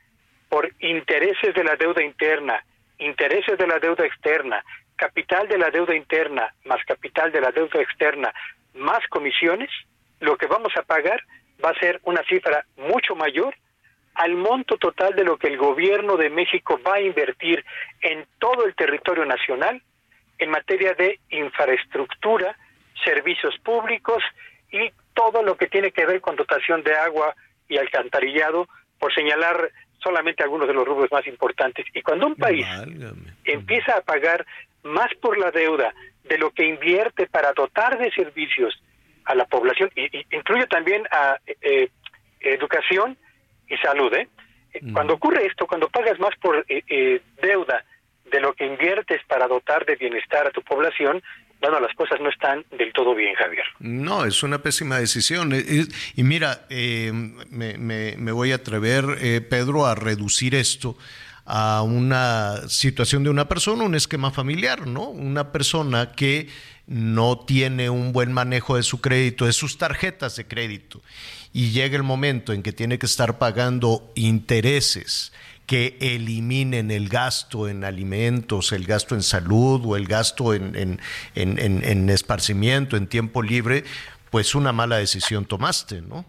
por intereses de la deuda interna, intereses de la deuda externa, capital de la deuda interna más capital de la deuda externa más comisiones, lo que vamos a pagar va a ser una cifra mucho mayor al monto total de lo que el gobierno de México va a invertir en todo el territorio nacional en materia de infraestructura, servicios públicos y todo lo que tiene que ver con dotación de agua y alcantarillado, por señalar solamente algunos de los rubros más importantes. Y cuando un país empieza a pagar más por la deuda de lo que invierte para dotar de servicios a la población, y, incluye también a eh, educación y salud. ¿eh? Mm. Cuando ocurre esto, cuando pagas más por eh, deuda de lo que inviertes para dotar de bienestar a tu población, bueno, las cosas no están del todo bien, Javier. No, es una pésima decisión. Y mira, me, me, voy a atrever, Pedro, a reducir esto a una situación de una persona, un esquema familiar, ¿no? Una persona que no tiene un buen manejo de su crédito, de sus tarjetas de crédito, y llega el momento en que tiene que estar pagando intereses que eliminen el gasto en alimentos, el gasto en salud o el gasto en, en, en, en esparcimiento, en tiempo libre, pues una mala decisión tomaste, ¿no?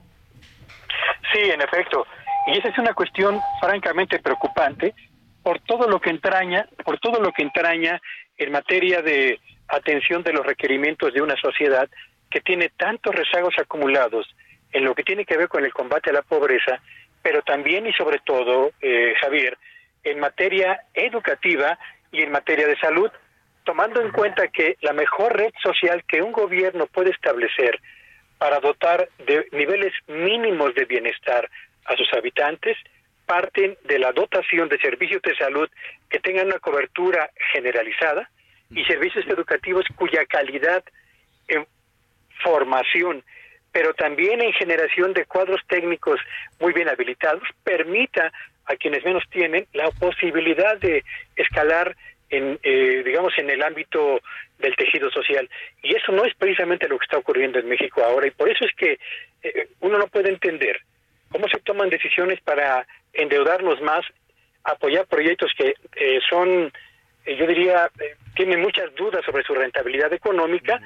Sí, en efecto. Y esa es una cuestión francamente preocupante por todo lo que entraña, por todo lo que entraña en materia de atención de los requerimientos de una sociedad que tiene tantos rezagos acumulados en lo que tiene que ver con el combate a la pobreza, pero también y sobre todo, eh, Javier, en materia educativa y en materia de salud, tomando en cuenta que la mejor red social que un gobierno puede establecer para dotar de niveles mínimos de bienestar a sus habitantes parten de la dotación de servicios de salud que tengan una cobertura generalizada y servicios educativos cuya calidad en formación, pero también en generación de cuadros técnicos muy bien habilitados, permita a quienes menos tienen la posibilidad de escalar en, eh, digamos, en el ámbito del tejido social. Y eso no es precisamente lo que está ocurriendo en México ahora, y por eso es que eh, uno no puede entender cómo se toman decisiones para endeudarnos más, apoyar proyectos que eh, son, yo diría, tienen muchas dudas sobre su rentabilidad económica,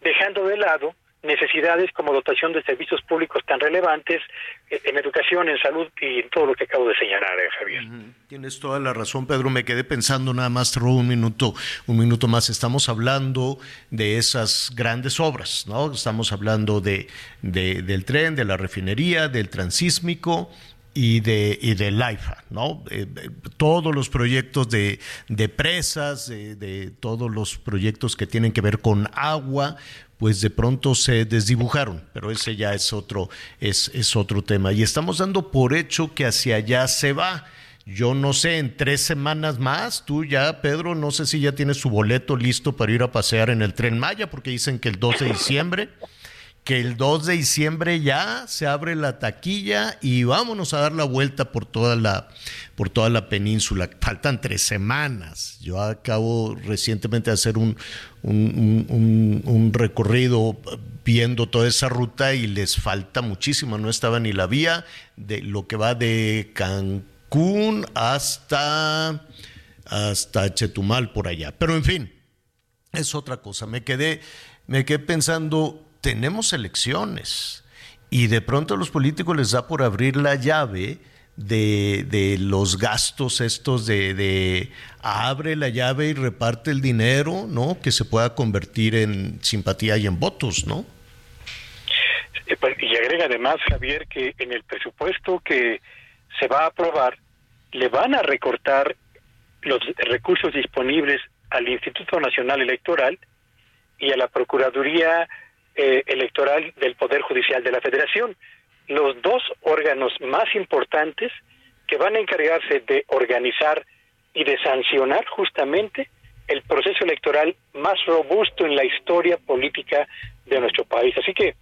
dejando de lado necesidades como dotación de servicios públicos tan relevantes eh, en educación, en salud y en todo lo que acabo de señalar, eh, Javier. Tienes toda la razón, Pedro. Me quedé pensando nada más, un minuto, un minuto más. Estamos hablando de esas grandes obras, ¿no? Estamos hablando de, del tren, de la refinería, del transísmico, y de, y de LIFA, ¿no? Eh, todos los proyectos de, de presas, de, de, todos los proyectos que tienen que ver con agua, pues de pronto se desdibujaron, pero ese ya es otro, es, es otro tema. Y estamos dando por hecho que hacia allá se va. Yo no sé, en tres semanas más, tú ya, Pedro, no sé si ya tienes su boleto listo para ir a pasear en el tren Maya, porque dicen que el 2 de diciembre que el 2 de diciembre ya se abre la taquilla y vámonos a dar la vuelta por toda la, por toda la península. Faltan tres semanas. Yo acabo recientemente de hacer un, un, recorrido viendo toda esa ruta y les falta muchísimo. No estaba ni la vía de lo que va de Cancún hasta, hasta Chetumal por allá. Pero en fin, es otra cosa. Me quedé, me quedé pensando tenemos elecciones y de pronto a los políticos les da por abrir la llave de, los gastos estos de, abre la llave y reparte el dinero, ¿no? Que se pueda convertir en simpatía y en votos, ¿no? Eh, pues, y agrega además, Javier, que en el presupuesto que se va a aprobar le van a recortar los recursos disponibles al Instituto Nacional Electoral y a la Procuraduría eh, electoral del Poder Judicial de la Federación, los dos órganos más importantes que van a encargarse de organizar y de sancionar justamente el proceso electoral más robusto en la historia política de nuestro país. Así que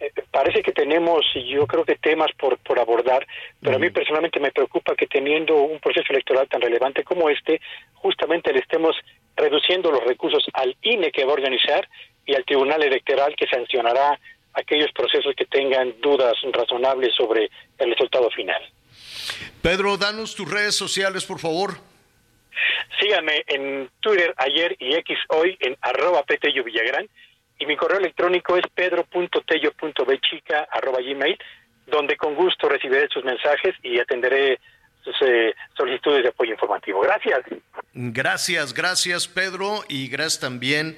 eh, parece que tenemos, yo creo que temas por, por abordar, pero a mí personalmente me preocupa que teniendo un proceso electoral tan relevante como este, justamente le estemos reduciendo los recursos al INE que va a organizar y al Tribunal Electoral que sancionará aquellos procesos que tengan dudas razonables sobre el resultado final. Pedro, danos tus redes sociales, por favor. Síganme en Twitter ayer y X hoy en arroba Petello Villagrán y mi correo electrónico es pedro.tello.bechica arroba gmail, donde con gusto recibiré sus mensajes y atenderé sus eh, solicitudes de apoyo informativo. Gracias. Gracias, gracias Pedro y gracias también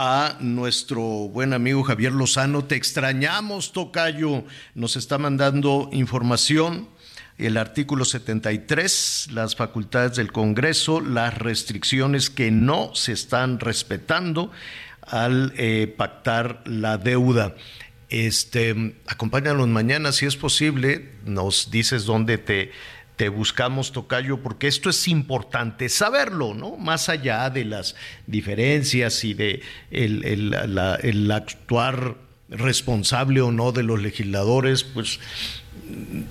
a nuestro buen amigo Javier Lozano. Te extrañamos, Tocayo. Nos está mandando información. El artículo 73, las facultades del Congreso, las restricciones que no se están respetando al eh, pactar la deuda. Este, acompáñanos mañana si es posible. Nos dices dónde te te buscamos, Tocayo, porque esto es importante saberlo, ¿no? Más allá de las diferencias y de el, actuar responsable o no de los legisladores, pues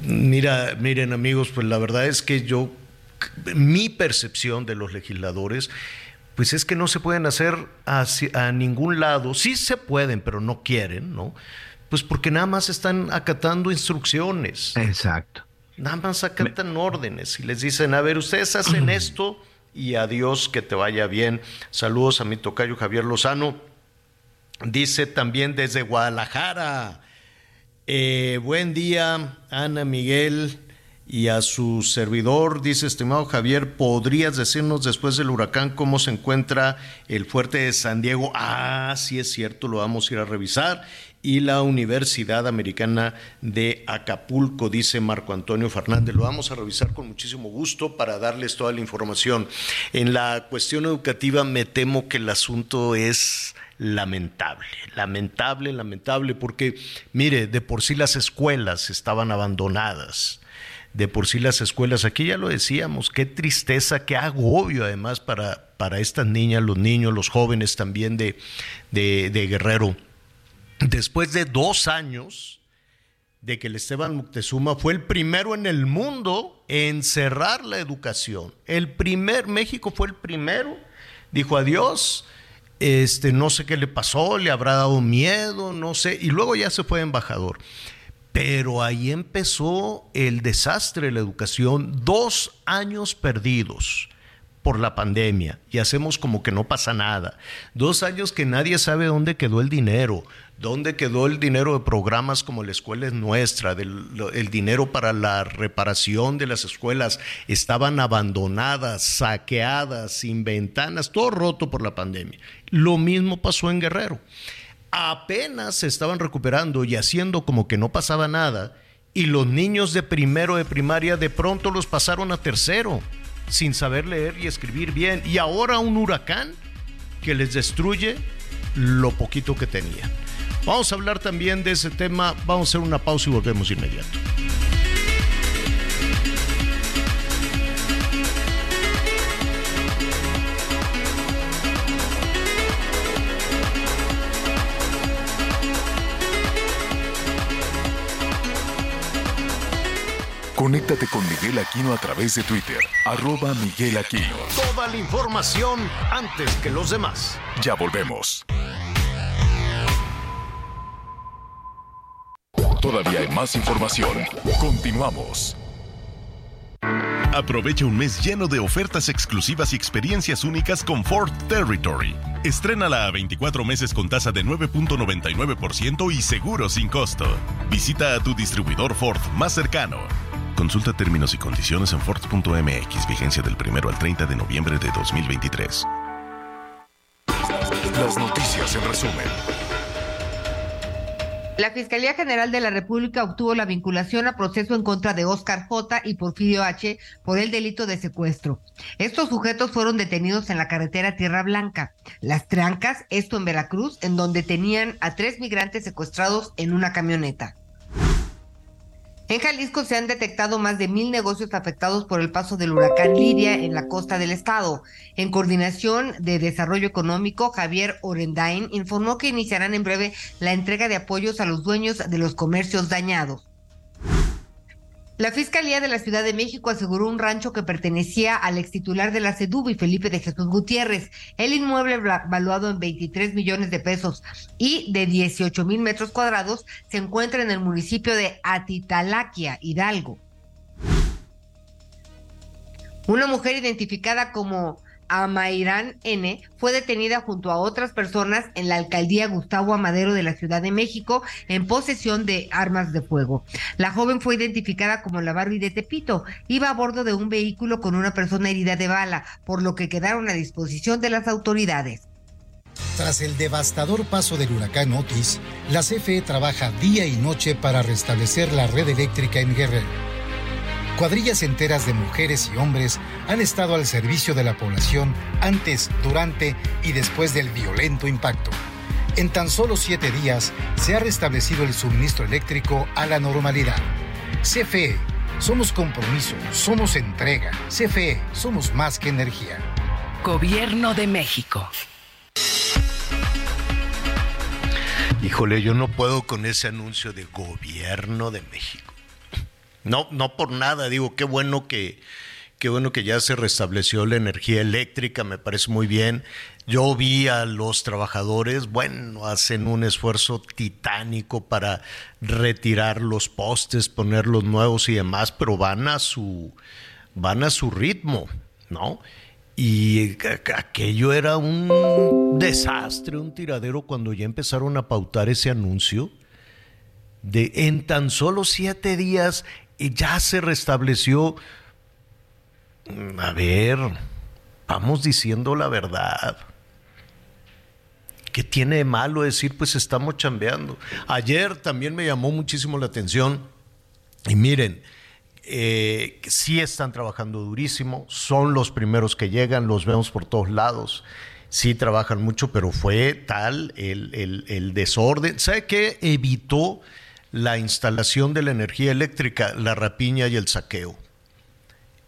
mira, miren amigos, pues la verdad es que yo, mi percepción de los legisladores, pues es que no se pueden hacer a ningún lado, sí se pueden, pero no quieren, ¿no? Pues porque nada más están acatando instrucciones. Exacto. Nada más acatan órdenes y les dicen, a ver, ustedes hacen esto y adiós, que te vaya bien. Saludos a mi tocayo Javier Lozano. Dice también desde Guadalajara. Eh, buen día, Ana Miguel y a su servidor, dice estimado Javier, ¿podrías decirnos después del huracán cómo se encuentra el fuerte de San Diego? Ah, sí es cierto, lo vamos a ir a revisar y la Universidad Americana de Acapulco, dice Marco Antonio Fernández. Lo vamos a revisar con muchísimo gusto para darles toda la información. En la cuestión educativa me temo que el asunto es lamentable, lamentable, lamentable, porque mire, de por sí las escuelas estaban abandonadas de por sí las escuelas, aquí ya lo decíamos, qué tristeza, qué agobio además para, para estas niñas, los niños, los jóvenes también de, de, de Guerrero después de dos años de que el Esteban Moctezuma fue el primero en el mundo en cerrar la educación. El primer, México fue el primero, dijo adiós, este, no sé qué le pasó, le habrá dado miedo, no sé, y luego ya se fue embajador. Pero ahí empezó el desastre de la educación, dos años perdidos por la pandemia y hacemos como que no pasa nada. Dos años que nadie sabe dónde quedó el dinero, dónde quedó el dinero de programas como la escuela es nuestra, el dinero para la reparación de las escuelas, estaban abandonadas, saqueadas, sin ventanas, todo roto por la pandemia. Lo mismo pasó en Guerrero. Apenas se estaban recuperando y haciendo como que no pasaba nada, y los niños de primero de primaria de pronto los pasaron a tercero sin saber leer y escribir bien. Y ahora un huracán que les destruye lo poquito que tenían. Vamos a hablar también de ese tema. Vamos a hacer una pausa y volvemos inmediato. Conéctate con Miguel Aquino a través de Twitter, arroba Miguel Aquino. Toda la información antes que los demás. Ya volvemos. Todavía hay más información. Continuamos. Aprovecha un mes lleno de ofertas exclusivas y experiencias únicas con Ford Territory. Estrénala a 24 meses con tasa de 9.99% y seguro sin costo. Visita a tu distribuidor Ford más cercano. Consulta términos y condiciones en Ford.mx, vigencia del 1 al 30 de noviembre de 2023. Las noticias en resumen. La Fiscalía General de la República obtuvo la vinculación a proceso en contra de Oscar J. y Porfirio H. por el delito de secuestro. Estos sujetos fueron detenidos en la carretera Tierra Blanca, Las Trancas, esto en Veracruz, en donde tenían a tres migrantes secuestrados en una camioneta. En Jalisco se han detectado más de mil negocios afectados por el paso del huracán Lidia en la costa del estado. En coordinación de desarrollo económico, Javier Orendain informó que iniciarán en breve la entrega de apoyos a los dueños de los comercios dañados. La Fiscalía de la Ciudad de México aseguró un rancho que pertenecía al ex titular de la y Felipe de Jesús Gutiérrez. El inmueble valuado en 23 millones de pesos y de 18 mil metros cuadrados se encuentra en el municipio de Atitalaquia, Hidalgo. Una mujer identificada como Amairán N. fue detenida junto a otras personas en la alcaldía Gustavo Amadero de la Ciudad de México en posesión de armas de fuego. La joven fue identificada como la Barbie de Tepito. Iba a bordo de un vehículo con una persona herida de bala, por lo que quedaron a disposición de las autoridades. Tras el devastador paso del huracán Otis, la CFE trabaja día y noche para restablecer la red eléctrica en Guerrero Cuadrillas enteras de mujeres y hombres han estado al servicio de la población antes, durante y después del violento impacto. En tan solo siete días se ha restablecido el suministro eléctrico a la normalidad. CFE, somos compromiso, somos entrega. CFE, somos más que energía. Gobierno de México. Híjole, yo no puedo con ese anuncio de Gobierno de México. No, no por nada, digo, qué bueno que, qué bueno que ya se restableció la energía eléctrica, me parece muy bien. Yo vi a los trabajadores, bueno, hacen un esfuerzo titánico para retirar los postes, ponerlos nuevos y demás, pero van a su, van a su ritmo, ¿no? Y aquello era un desastre, un tiradero cuando ya empezaron a pautar ese anuncio. De en tan solo siete días y ya se restableció. A ver, vamos diciendo la verdad. ¿Qué tiene de malo decir, pues estamos chambeando? Ayer también me llamó muchísimo la atención. Y miren, eh, sí están trabajando durísimo, son los primeros que llegan, los vemos por todos lados. Sí trabajan mucho, pero fue tal el, el, el desorden. ¿Sabe qué evitó? La instalación de la energía eléctrica, la rapiña y el saqueo.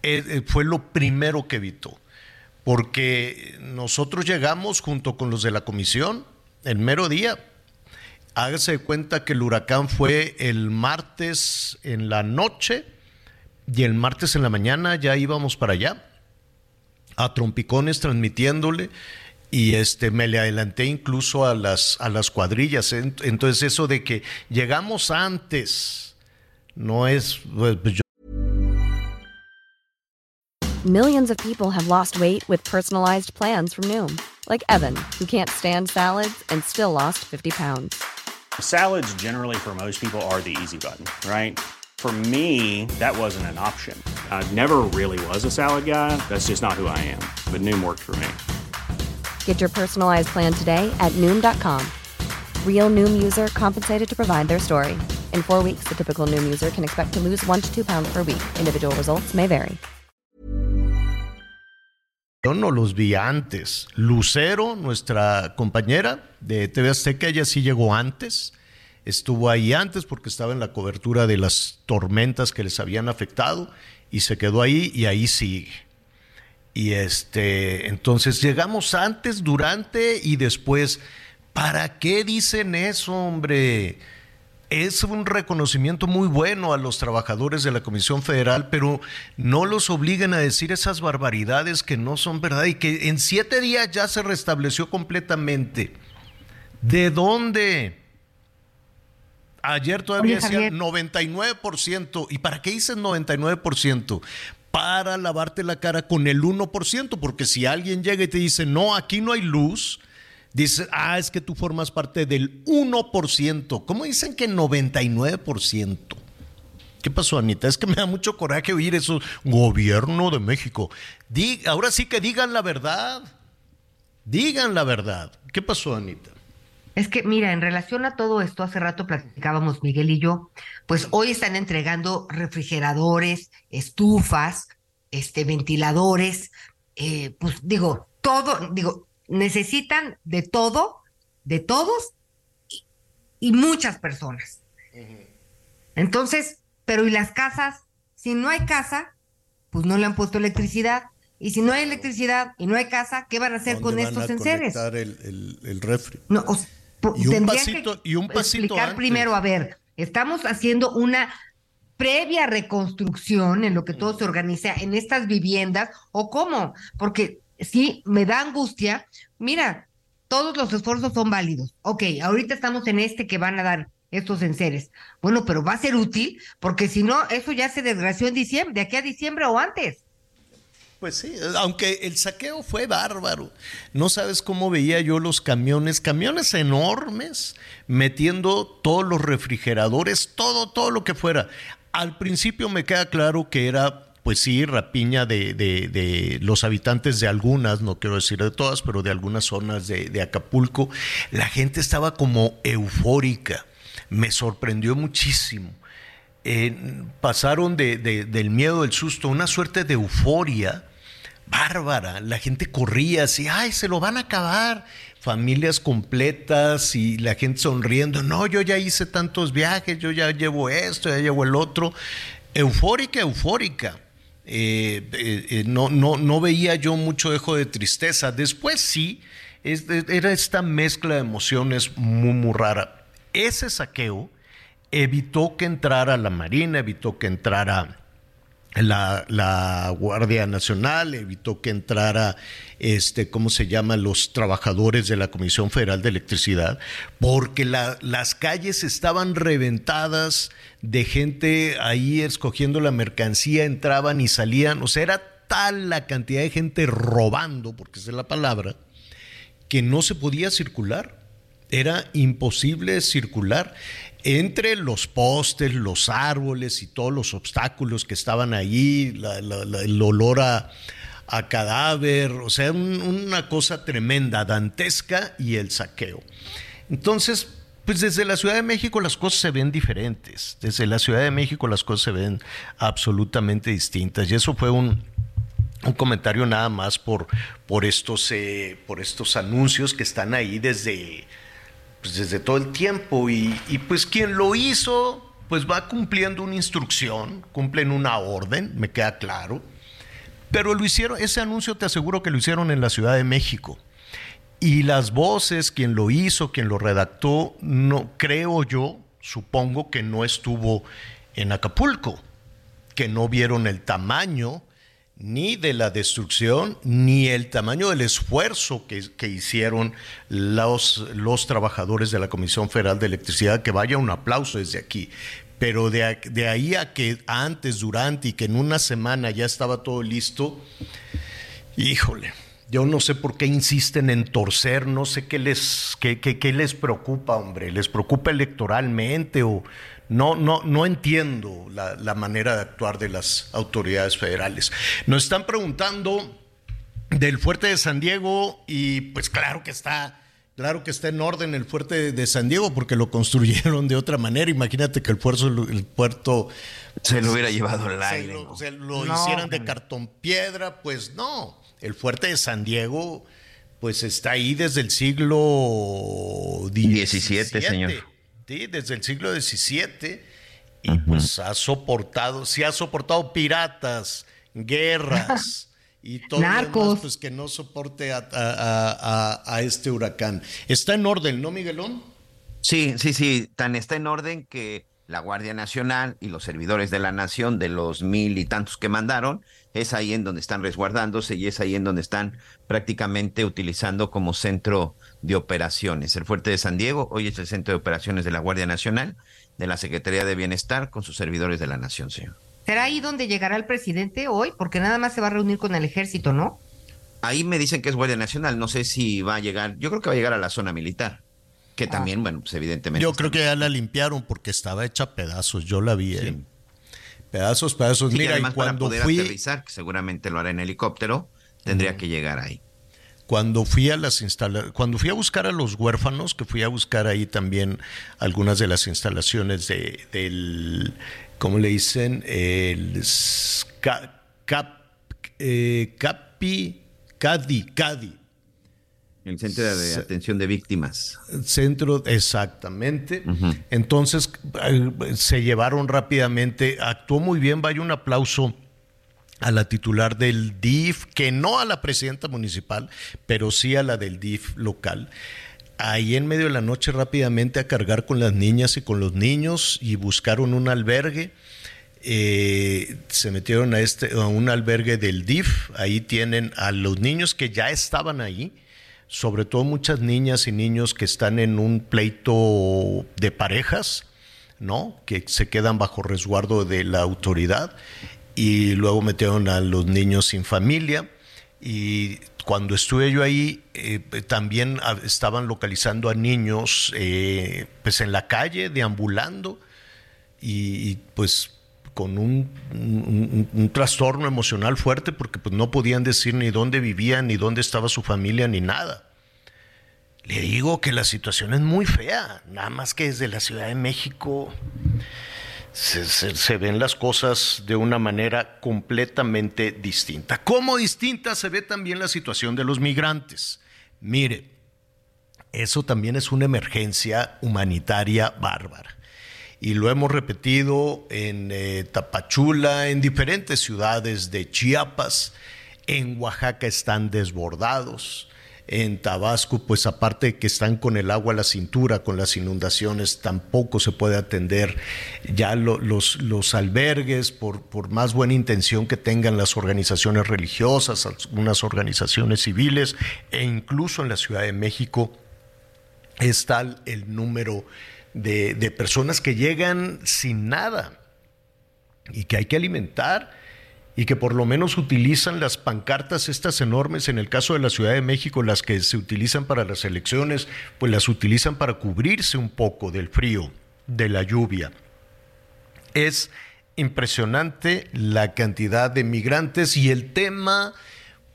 Eh, eh, fue lo primero que evitó, porque nosotros llegamos junto con los de la comisión el mero día Hágase de cuenta que el huracán fue el martes en la noche y el martes en la mañana ya íbamos para allá a trompicones transmitiéndole y este me le adelanté incluso a las a las cuadrillas entonces eso de que llegamos antes no es pues, yo... Millions of people have lost weight with personalized plans from Noom like Evan who can't stand salads and still lost 50 pounds Salads generally for most people are the easy button right For me, that wasn't an option. I never really was a salad guy. That's just not who I am. But Noom worked for me. Get your personalized plan today at Noom.com. Real Noom user compensated to provide their story. In four weeks, the typical Noom user can expect to lose one to two pounds per week. Individual results may vary. Yo no los vi antes. Lucero, nuestra compañera de TV Azteca, ella sí llegó antes. estuvo ahí antes porque estaba en la cobertura de las tormentas que les habían afectado y se quedó ahí y ahí sigue. Y este, entonces llegamos antes, durante y después. ¿Para qué dicen eso, hombre? Es un reconocimiento muy bueno a los trabajadores de la Comisión Federal, pero no los obliguen a decir esas barbaridades que no son verdad y que en siete días ya se restableció completamente. ¿De dónde? Ayer todavía decían 99%. ¿Y para qué dicen 99%? Para lavarte la cara con el 1%, porque si alguien llega y te dice, no, aquí no hay luz, dice, ah, es que tú formas parte del 1%. ¿Cómo dicen que 99%? ¿Qué pasó, Anita? Es que me da mucho coraje oír eso. Gobierno de México. ahora sí que digan la verdad. Digan la verdad. ¿Qué pasó, Anita? Es que, mira, en relación a todo esto, hace rato platicábamos Miguel y yo, pues hoy están entregando refrigeradores, estufas, este, ventiladores, eh, pues digo, todo, digo, necesitan de todo, de todos y, muchas personas. Entonces, pero ¿y las casas? Si no hay casa, pues no le han puesto electricidad. Y si no hay electricidad y no hay casa, ¿qué van a hacer con estos enseres? El, el, el refri. No, o y un pasito, y un pasito explicar primero, a ver, estamos haciendo una previa reconstrucción en lo que todo se organiza en estas viviendas o cómo, porque sí me da angustia. Mira, todos los esfuerzos son válidos. Ok, ahorita estamos en este que van a dar estos enseres. Bueno, pero va a ser útil porque si no, eso ya se desgració en diciembre, de aquí a diciembre o antes. Pues sí, aunque el saqueo fue bárbaro. No sabes cómo veía yo los camiones, camiones enormes, metiendo todos los refrigeradores, todo, todo lo que fuera. Al principio me queda claro que era, pues sí, rapiña de, de, los habitantes de algunas, no quiero decir de todas, pero de algunas zonas de, Acapulco. La gente estaba como eufórica. Me sorprendió muchísimo. Eh, pasaron del miedo, del susto, una suerte de euforia bárbara. La gente corría así, ay, se lo van a acabar. Familias completas y la gente sonriendo. No, yo ya hice tantos viajes, yo ya llevo esto, ya llevo el otro. Eufórica, eufórica. Eh, eh, eh, no, no, no veía yo mucho dejo de tristeza. Después sí, era esta mezcla de emociones muy, muy rara. Ese saqueo evitó que entrara la Marina, evitó que entrara la, Guardia Nacional, evitó que entrara, este, ¿cómo se llama?, los trabajadores de la Comisión Federal de Electricidad, porque las calles estaban reventadas de gente ahí escogiendo la mercancía, entraban y salían, o sea, era tal la cantidad de gente robando, porque esa es la palabra, que no se podía circular. Era imposible circular entre los postes, los árboles y todos los obstáculos que estaban ahí, el olor a, cadáver, o sea, una cosa tremenda, dantesca y el saqueo. Entonces, pues desde la Ciudad de México las cosas se ven diferentes, desde la Ciudad de México las cosas se ven absolutamente distintas y eso fue un, comentario nada más por, por, estos, eh, por estos anuncios que están ahí desde pues desde todo el tiempo y, pues quien lo hizo pues va cumpliendo una instrucción, cumplen una orden, me queda claro, pero lo hicieron, ese anuncio te aseguro que lo hicieron en la Ciudad de México. Y las voces, quien lo hizo, quien lo redactó, no creo yo, supongo que no estuvo en Acapulco, que no vieron el tamaño ni de la destrucción, ni el tamaño del esfuerzo que, hicieron los, los trabajadores de la Comisión Federal de Electricidad, que vaya un aplauso desde aquí. Pero de, de ahí a que antes, durante y que en una semana ya estaba todo listo, híjole, yo no sé por qué insisten en torcer, no sé qué les, qué, qué, qué les preocupa, hombre. ¿Les preocupa electoralmente o no, no, no entiendo la, la, manera de actuar de las autoridades federales. Nos están preguntando del fuerte de San Diego y pues claro que está, claro que está en orden el fuerte de San Diego porque lo construyeron de otra manera. Imagínate que el puerto, el puerto se lo hubiera llevado al aire. Se lo, se lo no, hicieran de cartón piedra, pues no. El fuerte de San Diego, pues está ahí desde el siglo XVII, señor. ¿Sí? desde el siglo XVII y uh -huh. pues ha soportado, sí ha soportado piratas, guerras *laughs* y todo Narcos. lo demás, pues que no soporte a, a, a, a, este huracán. Está en orden, ¿no, Miguelón? Sí, sí, sí, tan está en orden que la Guardia Nacional y los servidores de la nación, de los mil y tantos que mandaron, es ahí en donde están resguardándose y es ahí en donde están prácticamente utilizando como centro de operaciones. El fuerte de San Diego hoy es el centro de operaciones de la Guardia Nacional, de la Secretaría de Bienestar, con sus servidores de la nación, señor. ¿Será ahí donde llegará el presidente hoy? Porque nada más se va a reunir con el ejército, ¿no? Ahí me dicen que es Guardia Nacional, no sé si va a llegar, yo creo que va a llegar a la zona militar que también, ah. bueno, pues evidentemente. Yo creo que ya la limpiaron porque estaba hecha pedazos, yo la vi. Sí. ¿eh? Pedazos, pedazos. Sí, Mira, y, y cuando para poder fui. Aterrizar, que seguramente lo hará en helicóptero, tendría uh -huh. que llegar ahí. Cuando fui a las instala cuando fui a buscar a los huérfanos, que fui a buscar ahí también algunas de las instalaciones de, del, ¿cómo le dicen? El cap, eh, Capi, Cadi, Cadi, el Centro de Atención de Víctimas. Centro, exactamente. Uh -huh. Entonces se llevaron rápidamente, actuó muy bien, vaya un aplauso a la titular del DIF, que no a la presidenta municipal, pero sí a la del DIF local. Ahí en medio de la noche rápidamente a cargar con las niñas y con los niños y buscaron un albergue. Eh, se metieron a, este, a un albergue del DIF, ahí tienen a los niños que ya estaban ahí, sobre todo muchas niñas y niños que están en un pleito de parejas, ¿no? Que se quedan bajo resguardo de la autoridad y luego metieron a los niños sin familia y cuando estuve yo ahí eh, también estaban localizando a niños eh, pues en la calle deambulando y, y pues con un, trastorno emocional fuerte porque pues no podían decir ni dónde vivían, ni dónde estaba su familia, ni nada. Le digo que la situación es muy fea, nada más que desde la Ciudad de México se, se, se ven las cosas de una manera completamente distinta. Como distinta se ve también la situación de los migrantes. Mire, eso también es una emergencia humanitaria bárbara y lo hemos repetido en eh, Tapachula, en diferentes ciudades de Chiapas, en Oaxaca están desbordados, en Tabasco, pues aparte de que están con el agua a la cintura, con las inundaciones, tampoco se puede atender ya lo, los, los albergues, por, por más buena intención que tengan las organizaciones religiosas, algunas organizaciones civiles, e incluso en la Ciudad de México está el número de, personas que llegan sin nada y que hay que alimentar y que por lo menos utilizan las pancartas estas enormes, en el caso de la Ciudad de México, las que se utilizan para las elecciones, pues las utilizan para cubrirse un poco del frío, de la lluvia. Es impresionante la cantidad de migrantes y el tema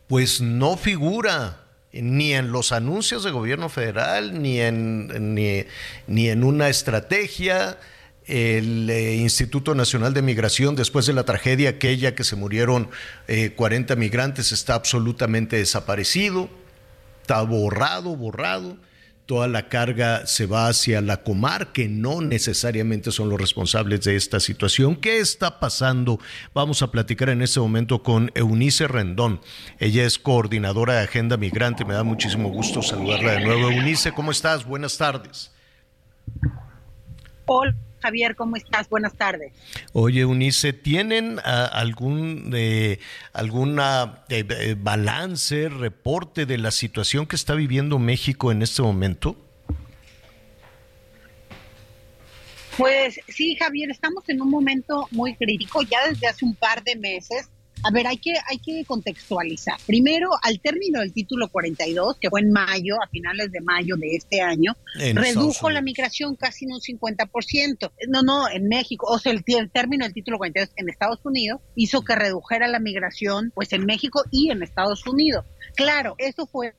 pues no figura ni en los anuncios de gobierno federal, ni en, ni, ni en una estrategia. El eh, Instituto Nacional de Migración, después de la tragedia aquella que se murieron eh, 40 migrantes, está absolutamente desaparecido, está borrado, borrado. Toda la carga se va hacia la Comar, que no necesariamente son los responsables de esta situación. ¿Qué está pasando? Vamos a platicar en este momento con Eunice Rendón. Ella es coordinadora de Agenda Migrante. Me da muchísimo gusto saludarla de nuevo. Eunice, ¿cómo estás? Buenas tardes. Hola. Javier, ¿cómo estás? Buenas tardes. Oye, Eunice, ¿tienen ah, algún eh, alguna eh, eh, balance, reporte de la situación que está viviendo México en este momento? Pues sí, Javier, estamos en un momento muy crítico, ya desde hace un par de meses a ver, hay que, hay que contextualizar. Primero, al término del título 42, que fue en mayo, a finales de mayo de este año, redujo la migración casi en un 50%. No, no, en México, o sea, el, el, término del título 42 en Estados Unidos hizo que redujera la migración, pues en México y en Estados Unidos. Claro, eso fue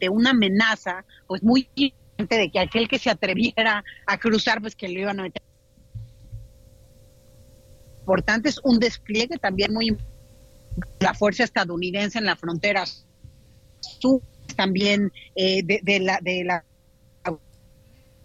de una amenaza, pues muy de que aquel que se atreviera a cruzar, pues que lo iban a meter es un despliegue también muy la fuerza estadounidense en la frontera sur, también eh, de, de, la de la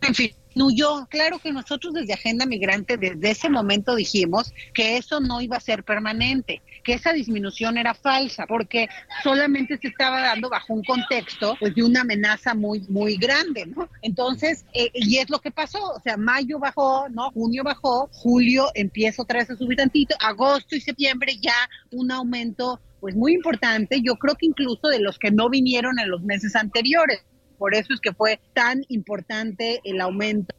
en fin yo Claro que nosotros desde Agenda Migrante desde ese momento dijimos que eso no iba a ser permanente, que esa disminución era falsa, porque solamente se estaba dando bajo un contexto pues, de una amenaza muy, muy grande, ¿no? Entonces, eh, y es lo que pasó, o sea, mayo bajó, ¿no? Junio bajó, julio empieza otra vez a subir tantito, agosto y septiembre ya un aumento pues muy importante, yo creo que incluso de los que no vinieron en los meses anteriores. Por eso es que fue tan importante el aumento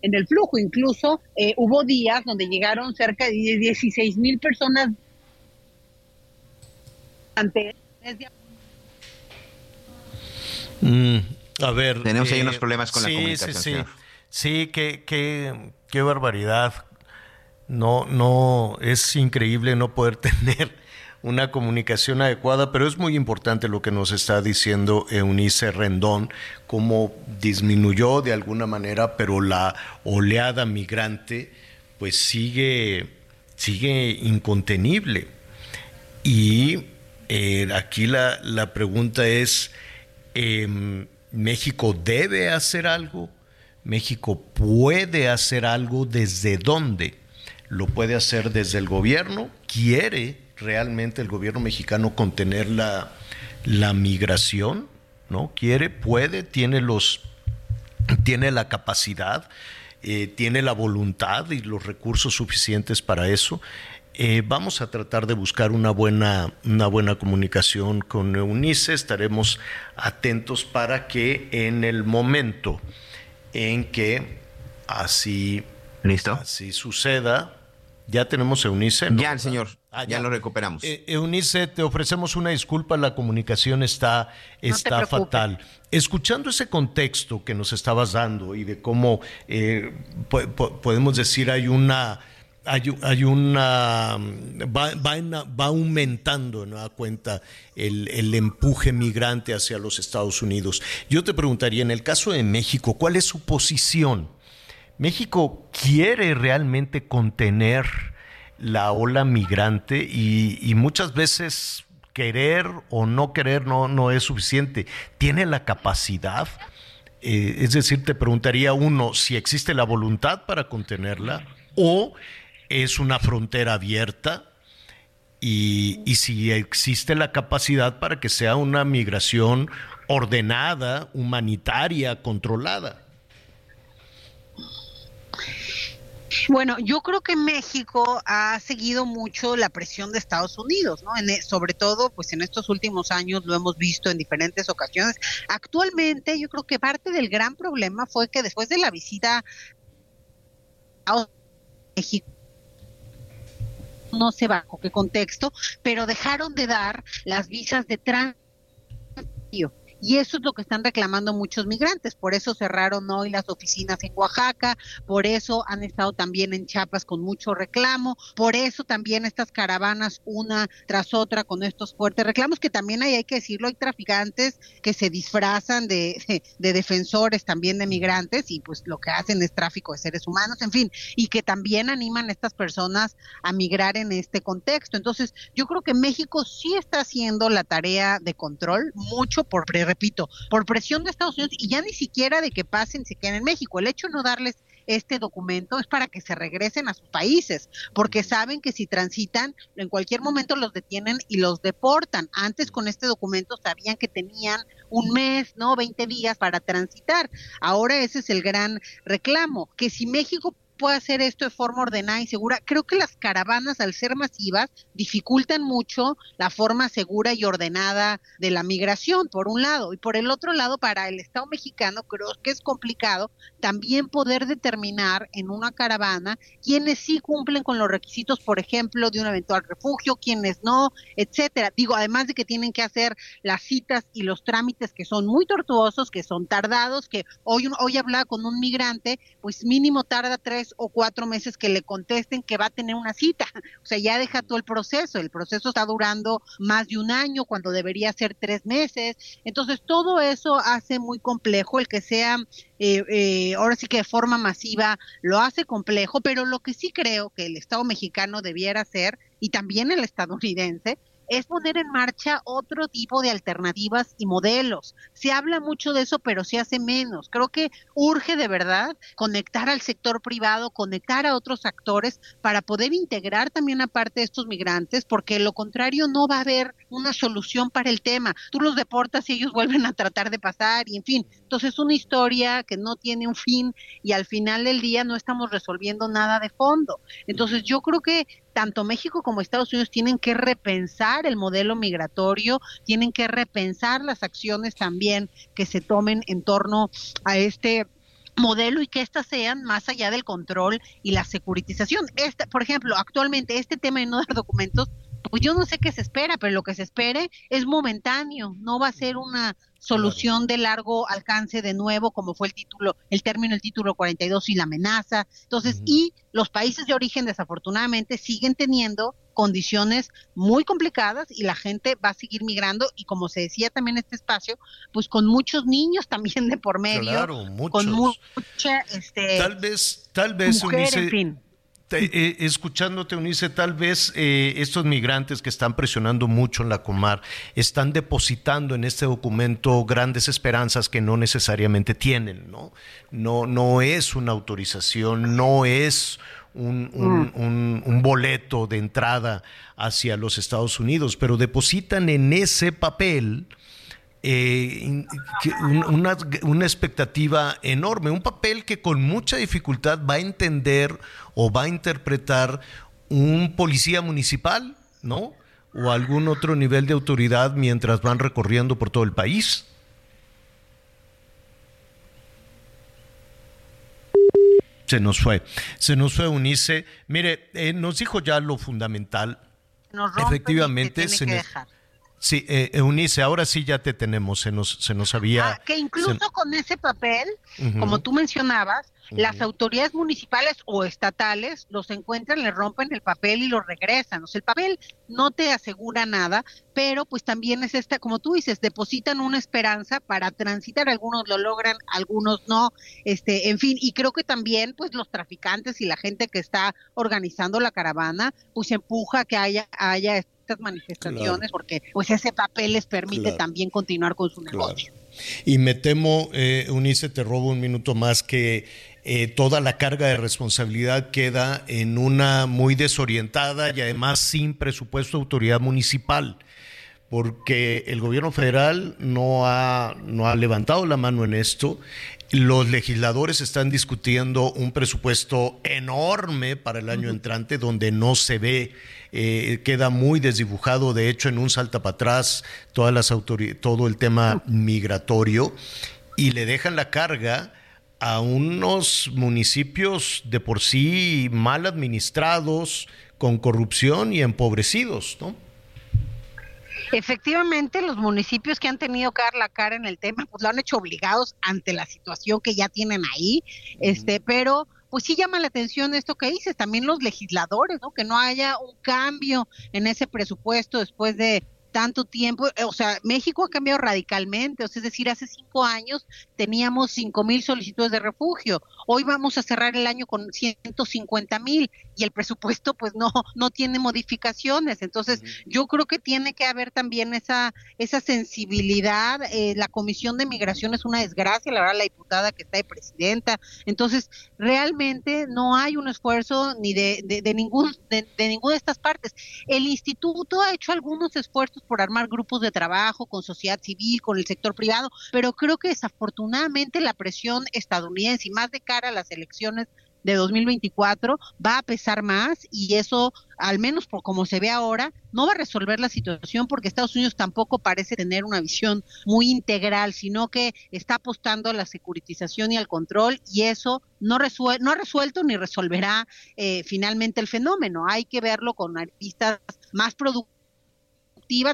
en el flujo. Incluso eh, hubo días donde llegaron cerca de 16 mil personas mm, a ver. Tenemos ahí unos eh, problemas con la comunicación. Sí, sí. Sí, qué, qué, qué barbaridad. No, no, es increíble no poder *laughs* tener una comunicación adecuada, pero es muy importante lo que nos está diciendo Eunice Rendón, cómo disminuyó de alguna manera, pero la oleada migrante pues sigue, sigue incontenible. Y eh, aquí la, la, pregunta es, em, ¿México debe hacer algo? ¿México puede hacer algo desde dónde? ¿Lo puede hacer desde el gobierno? ¿Quiere realmente el gobierno mexicano contener la, la migración, ¿no? Quiere, puede, tiene los, tiene la capacidad, eh, tiene la voluntad y los recursos suficientes para eso. Eh, vamos a tratar de buscar una buena, una buena comunicación con Eunice. Estaremos atentos para que en el momento en que así, ¿Listo? así suceda, ya tenemos Eunice. Ya, el señor. Ah, ya. lo recuperamos. Eh, Eunice, te ofrecemos una disculpa, la comunicación está, está fatal. Escuchando ese contexto que nos estabas dando y de cómo eh, podemos decir hay una hay, una va, va, aumentando ¿no? a cuenta el, el, empuje migrante hacia los Estados Unidos. Yo te preguntaría, en el caso de México, ¿cuál es su posición? ¿México quiere realmente contener la ola migrante y, muchas veces querer o no querer no, no es suficiente. ¿Tiene la capacidad? Eh, es decir, te preguntaría uno si existe la voluntad para contenerla o es una frontera abierta y, y, si existe la capacidad para que sea una migración ordenada, humanitaria, controlada. Bueno, yo creo que México ha seguido mucho la presión de Estados Unidos, ¿no? E, sobre todo, pues en estos últimos años lo hemos visto en diferentes ocasiones. Actualmente, yo creo que parte del gran problema fue que después de la visita a México no sé bajo qué contexto, pero dejaron de dar las visas de tránsito y eso es lo que están reclamando muchos migrantes. Por eso cerraron hoy las oficinas en Oaxaca, por eso han estado también en Chiapas con mucho reclamo, por eso también estas caravanas una tras otra con estos fuertes reclamos, que también hay, hay que decirlo, hay traficantes que se disfrazan de, de, defensores también de migrantes y pues lo que hacen es tráfico de seres humanos, en fin, y que también animan a estas personas a migrar en este contexto. Entonces, yo creo que México sí está haciendo la tarea de control, mucho por pre repito, por presión de Estados Unidos y ya ni siquiera de que pasen, se queden en México. El hecho de no darles este documento es para que se regresen a sus países, porque saben que si transitan, en cualquier momento los detienen y los deportan. Antes con este documento sabían que tenían un mes, ¿no? 20 días para transitar. Ahora ese es el gran reclamo, que si México puede hacer esto de forma ordenada y segura. Creo que las caravanas, al ser masivas, dificultan mucho la forma segura y ordenada de la migración, por un lado. Y por el otro lado, para el Estado mexicano, creo que es complicado también poder determinar en una caravana quienes sí cumplen con los requisitos, por ejemplo, de un eventual refugio, quienes no, etcétera. Digo, además de que tienen que hacer las citas y los trámites que son muy tortuosos, que son tardados, que hoy, hoy hablaba con un migrante, pues mínimo tarda tres o cuatro meses que le contesten que va a tener una cita. *laughs* O sea, ya deja todo el proceso. El proceso está durando más de un año cuando debería ser tres meses. Entonces, todo eso hace muy complejo el que sea, eh, eh, ahora sí que de forma masiva lo hace complejo, pero lo que sí creo que el Estado mexicano debiera hacer, y también el estadounidense, es poner en marcha otro tipo de alternativas y modelos. Se habla mucho de eso, pero se hace menos. Creo que urge de verdad conectar al sector privado, conectar a otros actores para poder integrar también a parte de estos migrantes, porque lo contrario no va a haber una solución para el tema. Tú los deportas y ellos *laughs* vuelven a tratar de pasar y en fin. Entonces es una historia que no tiene un fin y al final del día no estamos resolviendo nada de fondo. Entonces yo creo que tanto México como Estados Unidos tienen que repensar el modelo migratorio, tienen que repensar las acciones también que se tomen en torno a este modelo y que éstas sean más allá del control y la securitización. Este, por ejemplo, actualmente este tema de no dar documentos, pues yo no sé qué se espera, pero lo que se espere es momentáneo, no va a ser una solución de largo alcance de nuevo, como fue el título, el término, el título 42 y la amenaza. Entonces, y los países de origen desafortunadamente siguen teniendo condiciones muy complicadas y la gente va a seguir migrando y como se decía también en este espacio, pues con muchos niños también de por medio, claro, muchos. con mucha este tal vez tal vez mujer, Unice, en fin. Eh, escuchándote, Unice, tal vez eh, estos migrantes que están presionando mucho en la Comar están depositando en este documento grandes esperanzas que no necesariamente tienen, ¿no? No, no es una autorización, no es un, un, un, un, boleto de entrada hacia los Estados Unidos, pero depositan en ese papel eh, una, una, expectativa enorme, un papel que con mucha dificultad va a entender o va a interpretar un policía municipal, ¿no? O algún otro nivel de autoridad mientras van recorriendo por todo el país. Se nos fue, se nos fue Unice. Mire, eh, nos dijo ya lo fundamental. Nos Efectivamente, se nos, Sí, eh, Eunice, ahora sí ya te tenemos, se nos, se nos había... Ah, que incluso se... con ese papel, uh -huh. como tú mencionabas, uh -huh. las autoridades municipales o estatales los encuentran, le rompen el papel y lo regresan. O sea, el papel no te asegura nada, pero pues también es esta, como tú dices, depositan una esperanza para transitar, algunos lo logran, algunos no, este, en fin, y creo que también pues los traficantes y la gente que está organizando la caravana, pues empuja que haya, haya estas manifestaciones claro. porque pues ese papel les permite claro. también continuar con su negocio. Claro. Y me temo, eh, Unice, te robo un minuto más, que eh, toda la carga de responsabilidad queda en una muy desorientada y además sin presupuesto de autoridad municipal porque el gobierno federal no ha, no ha levantado la mano en esto. Los legisladores están discutiendo un presupuesto enorme para el año entrante donde no se ve, eh, queda muy desdibujado, de hecho en un salta para atrás todas las todo el tema migratorio y le dejan la carga a unos municipios de por sí mal administrados, con corrupción y empobrecidos, ¿no? Efectivamente, los municipios que han tenido que dar la cara en el tema, pues lo han hecho obligados ante la situación que ya tienen ahí, uh -huh. este, pero pues sí llama la atención esto que dices, también los legisladores, ¿no? Que no haya un cambio en ese presupuesto después de tanto tiempo, o sea, México ha cambiado radicalmente, o sea, es decir, hace cinco años teníamos cinco mil solicitudes de refugio, hoy vamos a cerrar el año con 150 mil y el presupuesto pues no, no tiene modificaciones. Entonces yo creo que tiene que haber también esa, esa sensibilidad. Eh, la Comisión de Migración es una desgracia, la verdad la diputada que está de presidenta. Entonces realmente no hay un esfuerzo ni de, de, ningún, de, de ninguna de estas partes. El instituto ha hecho algunos esfuerzos por armar grupos de trabajo con sociedad civil, con el sector privado, pero creo que desafortunadamente la presión estadounidense y más de a las elecciones de 2024 va a pesar más y eso, al menos por como se ve ahora, no va a resolver la situación porque Estados Unidos tampoco parece tener una visión muy integral, sino que está apostando a la securitización y al control y eso no, no ha resuelto ni resolverá eh, finalmente el fenómeno. Hay que verlo con aristas más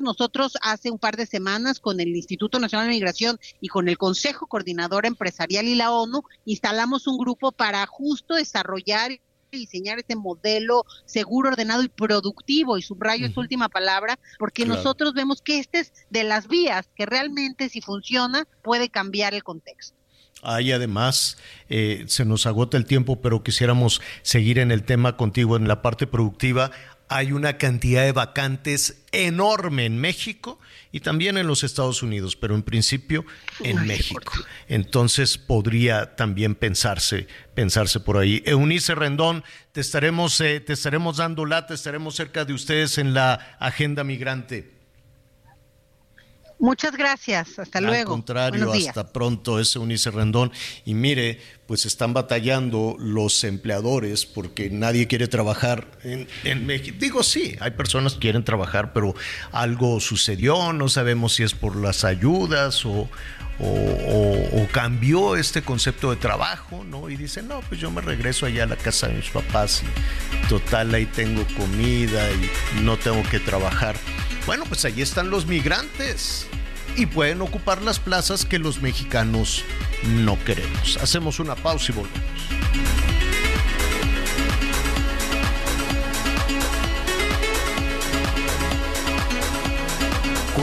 nosotros hace un par de semanas con el Instituto Nacional de Migración y con el Consejo Coordinador Empresarial y la ONU instalamos un grupo para justo desarrollar y diseñar ese modelo seguro, ordenado y productivo, y subrayo esta última palabra, porque nosotros vemos que este es de las vías que realmente si funciona puede cambiar el contexto. Hay además, eh, se nos agota el tiempo, pero quisiéramos seguir en el tema contigo en la parte productiva hay una cantidad de vacantes enorme en México y también en los Estados Unidos, pero en principio en México. Entonces podría también pensarse, pensarse por ahí. Eunice Rendón, te estaremos, eh, te estaremos dando lata, estaremos cerca de ustedes en la agenda migrante. Muchas gracias, hasta luego. Al contrario, hasta pronto, es Eunice Rendón. Y mire, pues están batallando los empleadores porque nadie quiere trabajar en, México. Digo, sí, hay personas que quieren trabajar, pero algo sucedió, no sabemos si es por las ayudas o, cambió este concepto de trabajo, ¿no? Y dicen, no, pues yo me regreso allá a la casa de mis papás y total, ahí tengo comida y no tengo que trabajar. Bueno, pues ahí están los migrantes y pueden ocupar las plazas que los mexicanos no queremos. Hacemos una pausa y volvemos.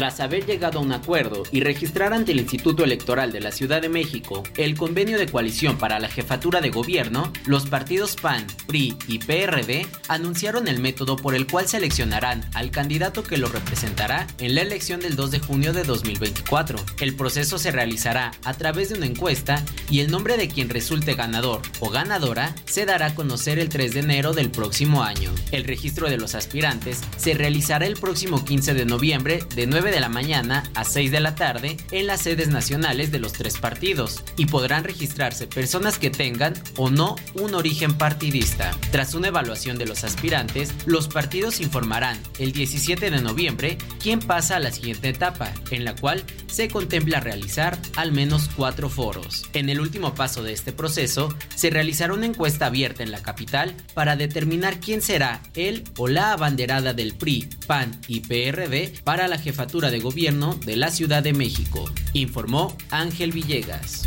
Tras haber llegado a un acuerdo y registrar ante el Instituto Electoral de la Ciudad de México el convenio de coalición para la jefatura de gobierno, los partidos PAN, PRI y PRD anunciaron el método por el cual seleccionarán al candidato que lo representará en la elección del 2 de junio de 2024. El proceso se realizará a través de una encuesta y el nombre de quien resulte ganador o ganadora se dará a conocer el 3 de enero del próximo año. El registro de los aspirantes se realizará el próximo 15 de noviembre de 9 de la mañana a 6 de la tarde en las sedes nacionales de los tres partidos y podrán registrarse personas que tengan o no un origen partidista. Tras una evaluación de los aspirantes, los partidos informarán el 17 de noviembre quién pasa a la siguiente etapa, en la cual se contempla realizar al menos cuatro foros. En el último paso de este proceso, se realizará una encuesta abierta en la capital para determinar quién será el o la abanderada del PRI, PAN y PRD para la jefatura de Gobierno de la Ciudad de México, informó Ángel Villegas.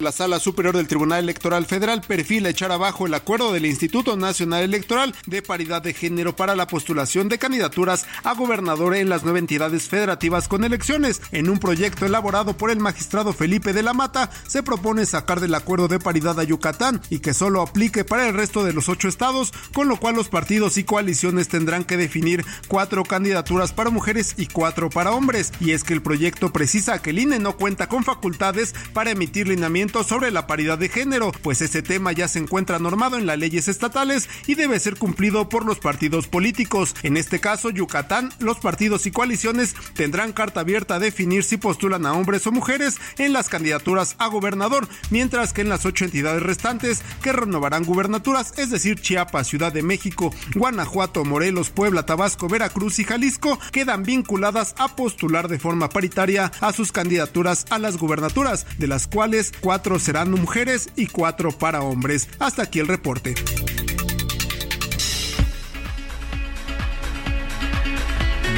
La Sala Superior del Tribunal Electoral Federal perfila echar abajo el acuerdo del Instituto Nacional Electoral de paridad de género para la postulación de candidaturas a gobernador en las nueve entidades federativas con elecciones. En un proyecto elaborado por el magistrado Felipe de la Mata, se propone sacar del acuerdo de paridad a Yucatán y que solo aplique para el resto de los ocho estados, con lo cual los partidos y coaliciones tendrán que definir cuatro candidaturas para mujeres y cuatro para hombres. Y es que el proyecto precisa que el INE no cuenta con facultades para emitir lineamientos sobre la paridad de género, pues ese tema ya se encuentra normado en las leyes estatales y debe ser cumplido por los partidos políticos. En este caso, Yucatán, los partidos y coaliciones tendrán carta abierta a definir si postulan a hombres o mujeres en las candidaturas a gobernador, mientras que en las ocho entidades restantes que renovarán gubernaturas, es decir, Chiapas, Ciudad de México, Guanajuato, Morelos, Puebla, Tabasco, Veracruz y Jalisco, quedan vinculadas a postular de forma paritaria a sus candidaturas a las gubernaturas, de las cuales cuatro serán mujeres y cuatro para hombres. Hasta aquí el reporte.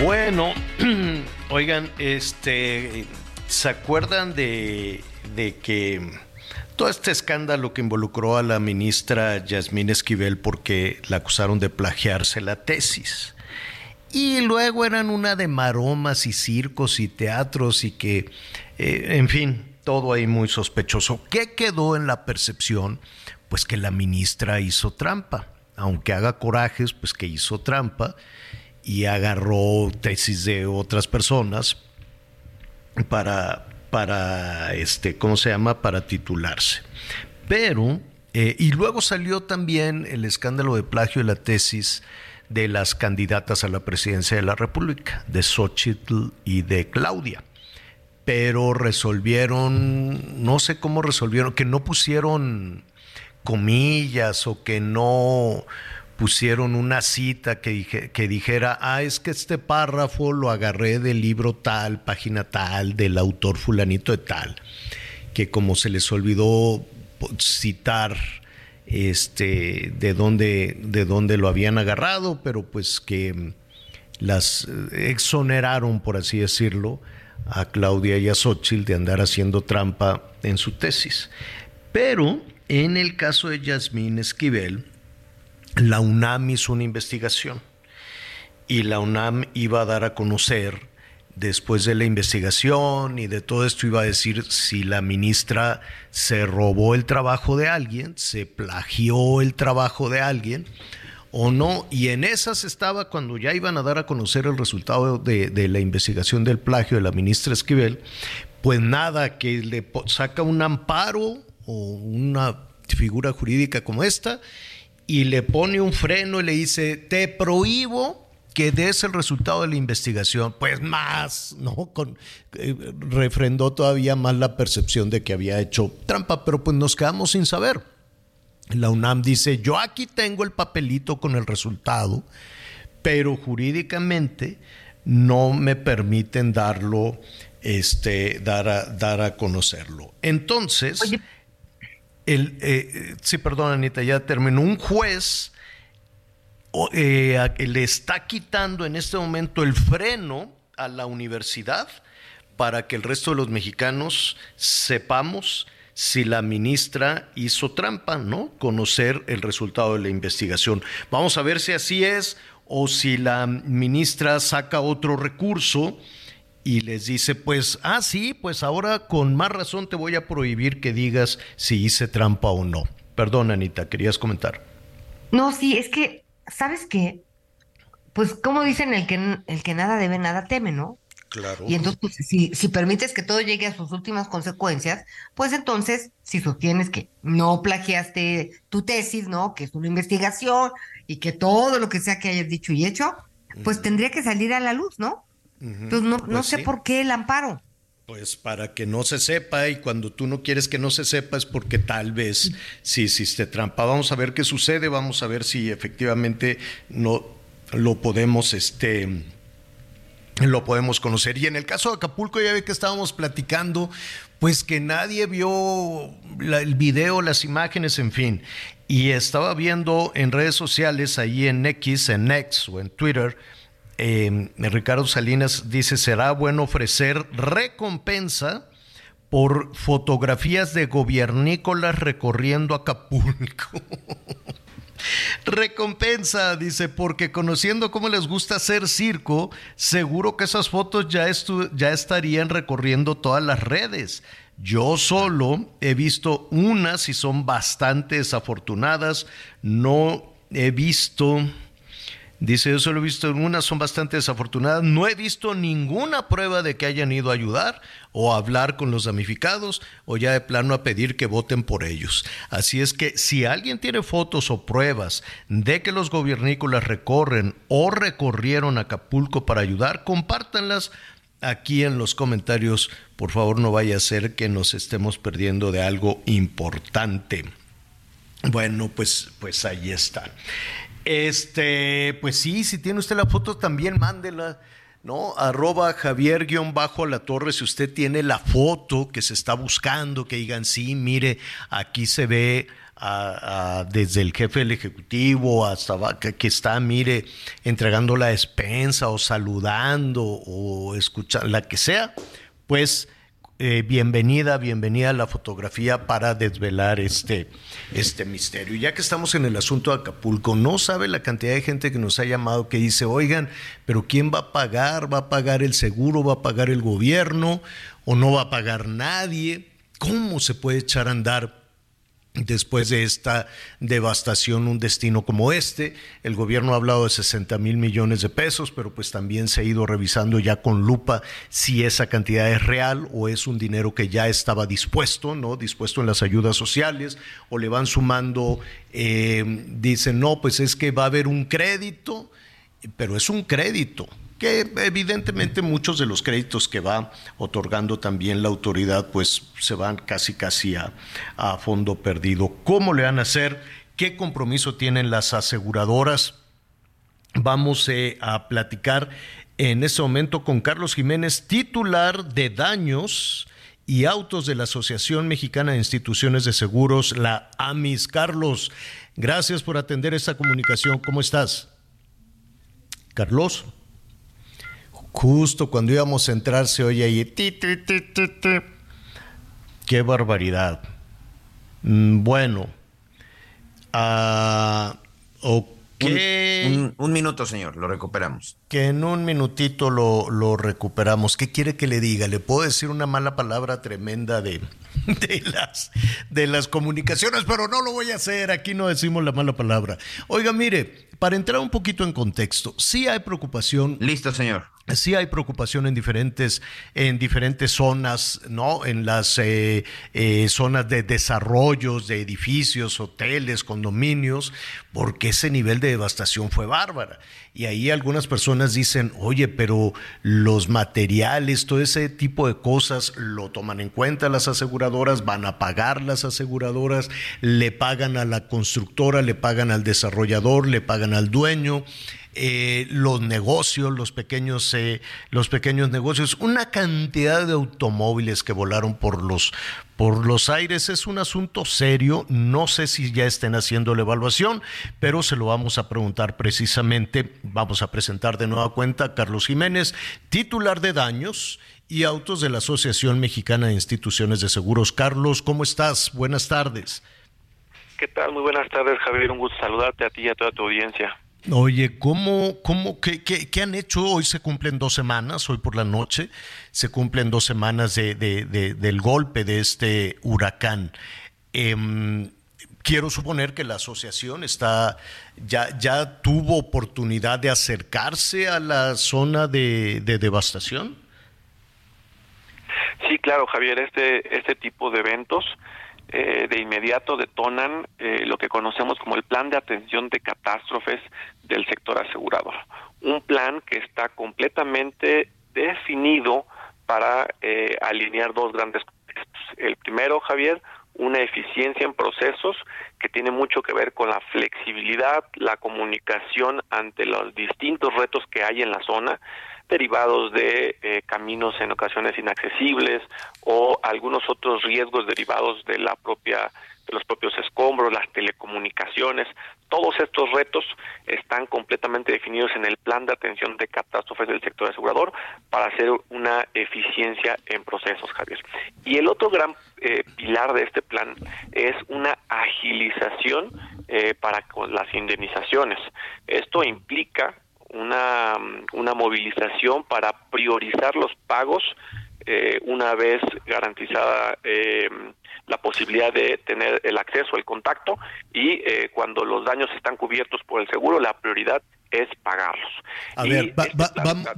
Bueno, *clears throat* oigan, este, ¿se acuerdan de, de que todo este escándalo que involucró a la ministra Yasmín Esquivel porque la acusaron de plagiarse la tesis. Y luego eran una de maromas y circos y teatros y que, eh, en fin, todo ahí muy sospechoso. ¿Qué quedó en la percepción? Pues que la ministra hizo trampa. Aunque haga corajes, pues que hizo trampa y agarró tesis de otras personas para, para este, ¿cómo se llama? Para titularse. Pero, eh, y luego salió también el escándalo de plagio de la tesis de las candidatas a la presidencia de la República, de Xochitl y de Claudia. Pero resolvieron, no sé cómo resolvieron, que no pusieron comillas o que no pusieron una cita que, que dijera, ah, es que este párrafo lo agarré del libro tal, página tal, del autor fulanito de tal, que como se les olvidó citar este, de dónde, de dónde lo habían agarrado, pero pues que las exoneraron, por así decirlo, a Claudia y a Xochitl de andar haciendo trampa en su tesis. Pero en el caso de Yasmín Esquivel, la UNAM hizo una investigación y la UNAM iba a dar a conocer después de la investigación y de todo esto iba a decir si la ministra se robó el trabajo de alguien, se plagió el trabajo de alguien o no. Y en esas estaba cuando ya iban a dar a conocer el resultado de, la investigación del plagio de la ministra Esquivel, pues nada, que le saca un amparo o una figura jurídica como esta y le pone un freno y le dice, te prohíbo que des el resultado de la investigación, pues más, ¿no? Con, eh, refrendó todavía más la percepción de que había hecho trampa, pero pues nos quedamos sin saber. La UNAM dice, yo aquí tengo el papelito con el resultado, pero jurídicamente no me permiten darlo, este, dar a, dar a conocerlo. Entonces, el, eh, sí, perdón, Anita, ya terminó. Un juez eh, le está quitando en este momento el freno a la universidad para que el resto de los mexicanos sepamos si la ministra hizo trampa, ¿no? Conocer el resultado de la investigación. Vamos a ver si así es o si la ministra saca otro recurso y les dice, pues, ah, sí, pues ahora con más razón te voy a prohibir que digas si hice trampa o no. Perdón, Anita, querías comentar. No, sí, es que ¿sabes qué? Pues como dicen, el que, el que nada debe, nada teme, ¿no? Claro. Y entonces, pues, si, si permites que todo llegue a sus últimas consecuencias, pues entonces, si sostienes que no plagiaste tu tesis, ¿no? Que es una investigación y que todo lo que sea que hayas dicho y hecho, pues tendría que salir a la luz, ¿no? Entonces, no, no pues sé por qué el amparo. Pues para que no se sepa y cuando tú no quieres que no se sepa es porque tal vez sí hiciste trampa. Vamos a ver qué sucede, vamos a ver si efectivamente no lo podemos este lo podemos conocer. Y en el caso de Acapulco ya ve que estábamos platicando, pues que nadie vio el video, las imágenes, en fin. Y estaba viendo en redes sociales, ahí en X, en X o en Twitter, eh, Ricardo Salinas dice, será bueno ofrecer recompensa por fotografías de gobiernícolas recorriendo Acapulco. *laughs* Recompensa, dice, porque conociendo cómo les gusta hacer circo, seguro que esas fotos ya, ya estarían recorriendo todas las redes. Yo solo he visto unas y son bastante desafortunadas. No he visto Dice, yo solo he visto unas, son bastante desafortunadas. No he visto ninguna prueba de que hayan ido a ayudar o a hablar con los damnificados o ya de plano a pedir que voten por ellos. Así es que si alguien tiene fotos o pruebas de que los gobiernícolas recorren o recorrieron Acapulco para ayudar, compártanlas aquí en los comentarios. Por favor, no vaya a ser que nos estemos perdiendo de algo importante. Bueno, pues, pues ahí está. Este, pues sí, si tiene usted la foto también mándela, ¿no? Arroba Javier-bajo la torre, si usted tiene la foto que se está buscando, que digan, sí, mire, aquí se ve desde el jefe del Ejecutivo hasta que está, mire, entregando la despensa o saludando o escuchando, la que sea, pues eh, bienvenida, bienvenida a la fotografía para desvelar este, este misterio. Ya que estamos en el asunto de Acapulco, no sabe la cantidad de gente que nos ha llamado que dice, oigan, pero ¿quién va a pagar? ¿Va a pagar el seguro? ¿Va a pagar el gobierno? ¿O no va a pagar nadie? ¿Cómo se puede echar a andar Después de esta devastación, un destino como este, el gobierno ha hablado de 60 mil millones de pesos, pero pues también se ha ido revisando ya con lupa si esa cantidad es real o es un dinero que ya estaba dispuesto, ¿no? Dispuesto en las ayudas sociales, o le van sumando, eh, dicen, no, pues es que va a haber un crédito, pero es un crédito, que evidentemente muchos de los créditos que va otorgando también la autoridad pues se van casi casi a, fondo perdido. ¿Cómo le van a hacer? ¿Qué compromiso tienen las aseguradoras? Vamos eh, a platicar en este momento con Carlos Jiménez, titular de daños y autos de la Asociación Mexicana de Instituciones de Seguros, la AMIS. Carlos, gracias por atender esta comunicación. ¿Cómo estás? Carlos. Justo cuando íbamos a entrar se oye ahí. Qué barbaridad. Mm, bueno. Uh, un, minuto, señor, lo recuperamos. Que en un minutito lo, lo, recuperamos. ¿Qué quiere que le diga? Le puedo decir una mala palabra tremenda de, *laughs* de, las, de las comunicaciones, pero no lo voy a hacer. Aquí no decimos la mala palabra. Oiga, mire, para entrar un poquito en contexto, sí hay preocupación. Listo, señor sí hay preocupación en diferentes, en diferentes zonas, ¿no? En las eh, eh, zonas de desarrollos, de edificios, hoteles, condominios, porque ese nivel de devastación fue bárbara. Y ahí algunas personas dicen, oye, pero los materiales, todo ese tipo de cosas lo toman en cuenta las aseguradoras, van a pagar las aseguradoras, le pagan a la constructora, le pagan al desarrollador, le pagan al dueño. Eh, los negocios, los pequeños, eh, los pequeños negocios, una cantidad de automóviles que volaron por los, por los aires. Es un asunto serio. No sé si ya estén haciendo la evaluación, pero se lo vamos a preguntar precisamente. Vamos a presentar de nueva cuenta a Carlos Jiménez, titular de daños y autos de la Asociación Mexicana de Instituciones de Seguros. Carlos, ¿cómo estás? Buenas tardes. ¿Qué tal? Muy buenas tardes, Javier. Un gusto saludarte a ti y a toda tu audiencia. Oye, ¿cómo, cómo, qué, qué, han hecho? Hoy se cumplen dos semanas, hoy por la noche, se cumplen dos semanas de, del golpe de este huracán. Em, quiero suponer que la asociación está, ya, ya tuvo oportunidad de acercarse a la zona de, devastación. Sí, claro, Javier, este, este tipo de eventos eh, de inmediato detonan eh, lo que conocemos como el plan de atención de catástrofes del sector asegurador. Un plan que está completamente definido para eh, alinear dos grandes El primero, Javier, una eficiencia en procesos que tiene mucho que ver con la flexibilidad, la comunicación ante los distintos retos que hay en la zona, derivados de eh, caminos en ocasiones inaccesibles o algunos otros riesgos derivados de la propia de los propios escombros, las telecomunicaciones, todos estos retos están completamente definidos en el plan de atención de catástrofes del sector asegurador para hacer una eficiencia en procesos, Javier. Y el otro gran eh, pilar de este plan es una agilización eh, para con las indemnizaciones. Esto implica una, una movilización para priorizar los pagos eh, una vez garantizada eh, la posibilidad de tener el acceso, el contacto y eh, cuando los daños están cubiertos por el seguro, la prioridad es pagarlos. A ver, este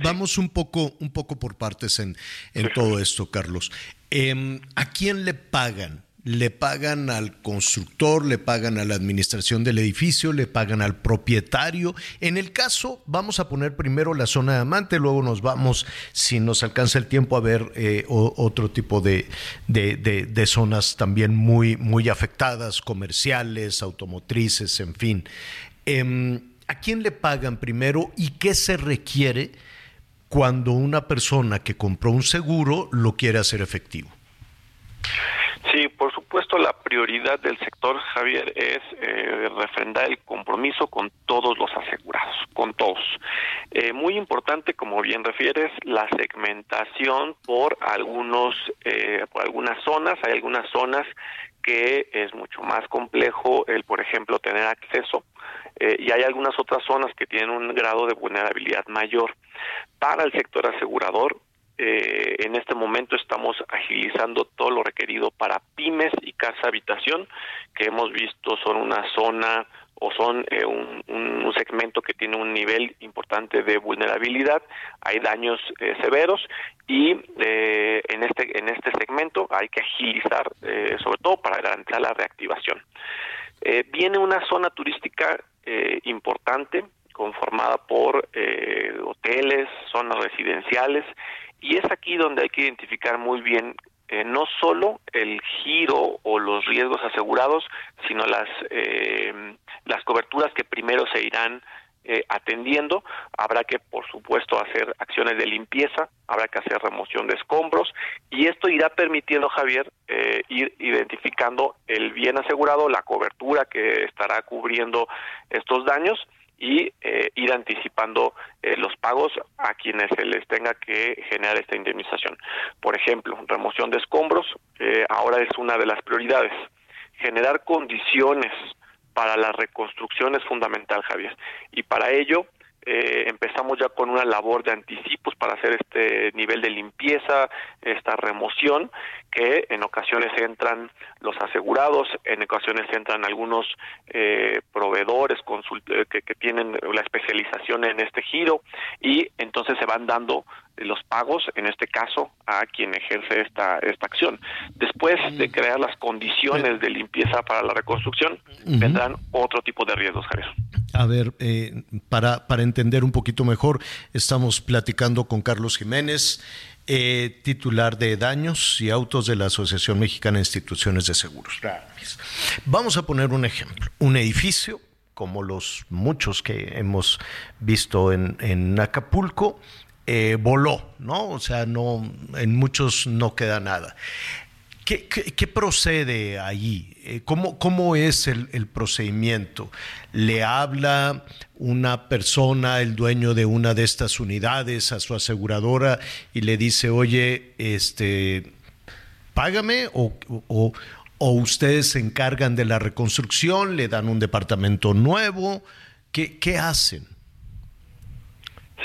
vamos un poco, un poco por partes en, en todo esto, Carlos. Em, ¿A quién le pagan le pagan al constructor, le pagan a la administración del edificio, le pagan al propietario. En el caso, vamos a poner primero la zona de amante, luego nos vamos, si nos alcanza el tiempo, a ver eh, otro tipo de, de, zonas también muy, muy afectadas, comerciales, automotrices, en fin. Em, ¿A quién le pagan primero y qué se requiere cuando una persona que compró un seguro lo quiere hacer efectivo? Sí, por supuesto, la prioridad del sector, Javier, es eh, refrendar el compromiso con todos los asegurados, con todos. Eh, muy importante, como bien refieres, la segmentación por algunos, eh, por algunas zonas. Hay algunas zonas que es mucho más complejo el, por ejemplo, tener acceso eh, y hay algunas otras zonas que tienen un grado de vulnerabilidad mayor. Para el sector asegurador, eh, en este momento estamos agilizando todo lo requerido para pymes y casa habitación, que hemos visto son una zona o son eh, un, segmento que tiene un nivel importante de vulnerabilidad, hay daños eh, severos y en este en este segmento hay que agilizar, sobre todo para garantizar la reactivación. viene una zona turística importante conformada por hoteles, zonas residenciales y es aquí donde hay que identificar muy bien eh, no solo el giro o los riesgos asegurados, sino las, eh, las coberturas que primero se irán eh, atendiendo. Habrá que, por supuesto, hacer acciones de limpieza, habrá que hacer remoción de escombros y esto irá permitiendo, Javier, ir identificando el bien asegurado, la cobertura que estará cubriendo estos daños y eh, ir anticipando eh, los pagos a quienes se les tenga que generar esta indemnización. Por ejemplo, remoción de escombros, eh, ahora es una de las prioridades. Generar condiciones para la reconstrucción es fundamental, Javier. Y para ello eh, empezamos ya con una labor de anticipos para hacer este nivel de limpieza, esta remoción, que en ocasiones entran los asegurados, en ocasiones entran algunos eh, proveedores eh, que, que tienen la especialización en este giro y entonces se van dando los pagos, en este caso, a quien ejerce esta, esta acción. Después de crear las condiciones de limpieza para la reconstrucción, vendrán otro tipo de riesgos, Javier. A ver, eh, para, para entender un poquito mejor, estamos platicando con Carlos Jiménez, eh, titular de daños y autos de la Asociación Mexicana de Instituciones de Seguros. Vamos a poner un ejemplo. Un edificio, como los muchos que hemos visto en, en Acapulco, eh, voló, ¿no? O sea, no, en muchos no queda nada. ¿Qué, procede allí? Eh, ¿Cómo, cómo es el, procedimiento? ¿Le habla una persona, el dueño de una de estas unidades, a su aseguradora y le dice, oye, este, págame o, o, o ustedes se encargan de la reconstrucción, le dan un departamento nuevo? ¿Qué, qué hacen?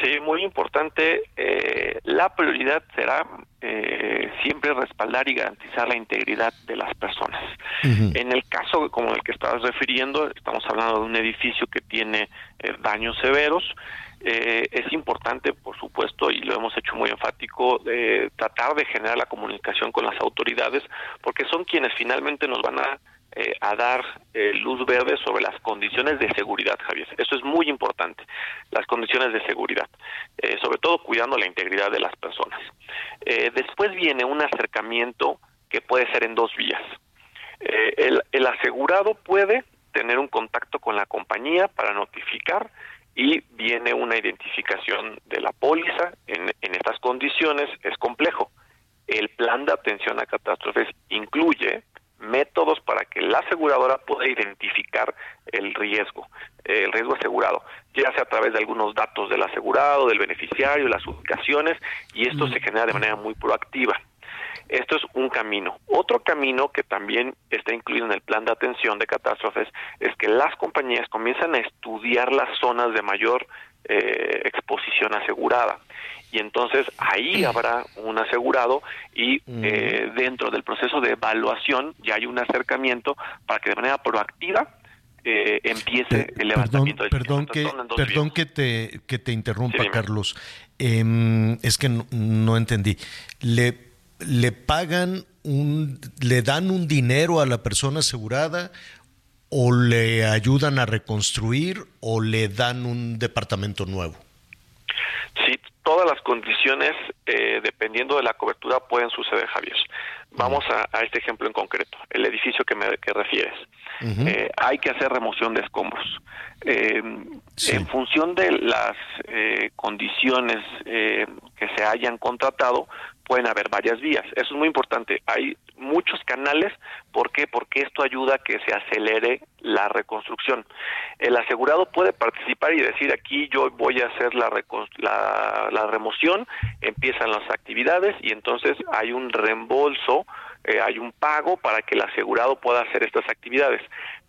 Sí, muy importante. Eh, la prioridad será eh, siempre respaldar y garantizar la integridad de las personas. En el caso como el que estabas refiriendo, estamos hablando de un edificio que tiene eh, daños severos. es importante, por supuesto, y lo hemos hecho muy enfático, tratar de generar la comunicación con las autoridades, porque son quienes finalmente nos van a eh, a dar eh, luz verde sobre las condiciones de seguridad, Javier. Eso es muy importante, las condiciones de seguridad, eh, sobre todo cuidando la integridad de las personas. después viene un acercamiento que puede ser en dos vías. El, el, asegurado puede tener un contacto con la compañía para notificar y viene una identificación de la póliza. En, en estas condiciones es complejo. El plan de atención a catástrofes incluye métodos para que la aseguradora pueda identificar el riesgo, el riesgo asegurado, ya sea a través de algunos datos del asegurado, del beneficiario, las ubicaciones, y esto se genera de manera muy proactiva. Esto es un camino. Otro camino que también está incluido en el plan de atención de catástrofes es que las compañías comienzan a estudiar las zonas de mayor eh, exposición asegurada y entonces ahí habrá un asegurado y eh, dentro del proceso de evaluación ya hay un acercamiento para que de manera proactiva eh, empiece el levantamiento perdón, perdón que perdón que te que te interrumpa Carlos. Em, es que no, entendí. Le le pagan un le dan un dinero a la persona asegurada o le ayudan a reconstruir o le dan un departamento nuevo Sí, todas las condiciones, eh, dependiendo de la cobertura, pueden suceder, Javier. Vamos a, este ejemplo en concreto, el edificio que me que refieres. Eh, hay que hacer remoción de escombros. Eh, en función de las condiciones que se hayan contratado, pueden haber varias vías. Eso es muy importante. Hay muchos canales. ¿Por qué? Porque esto ayuda a que se acelere la reconstrucción. El asegurado puede participar y decir aquí yo voy a hacer la, la, la remoción, empiezan las actividades y entonces hay un reembolso eh, hay un pago para que el asegurado pueda hacer estas actividades.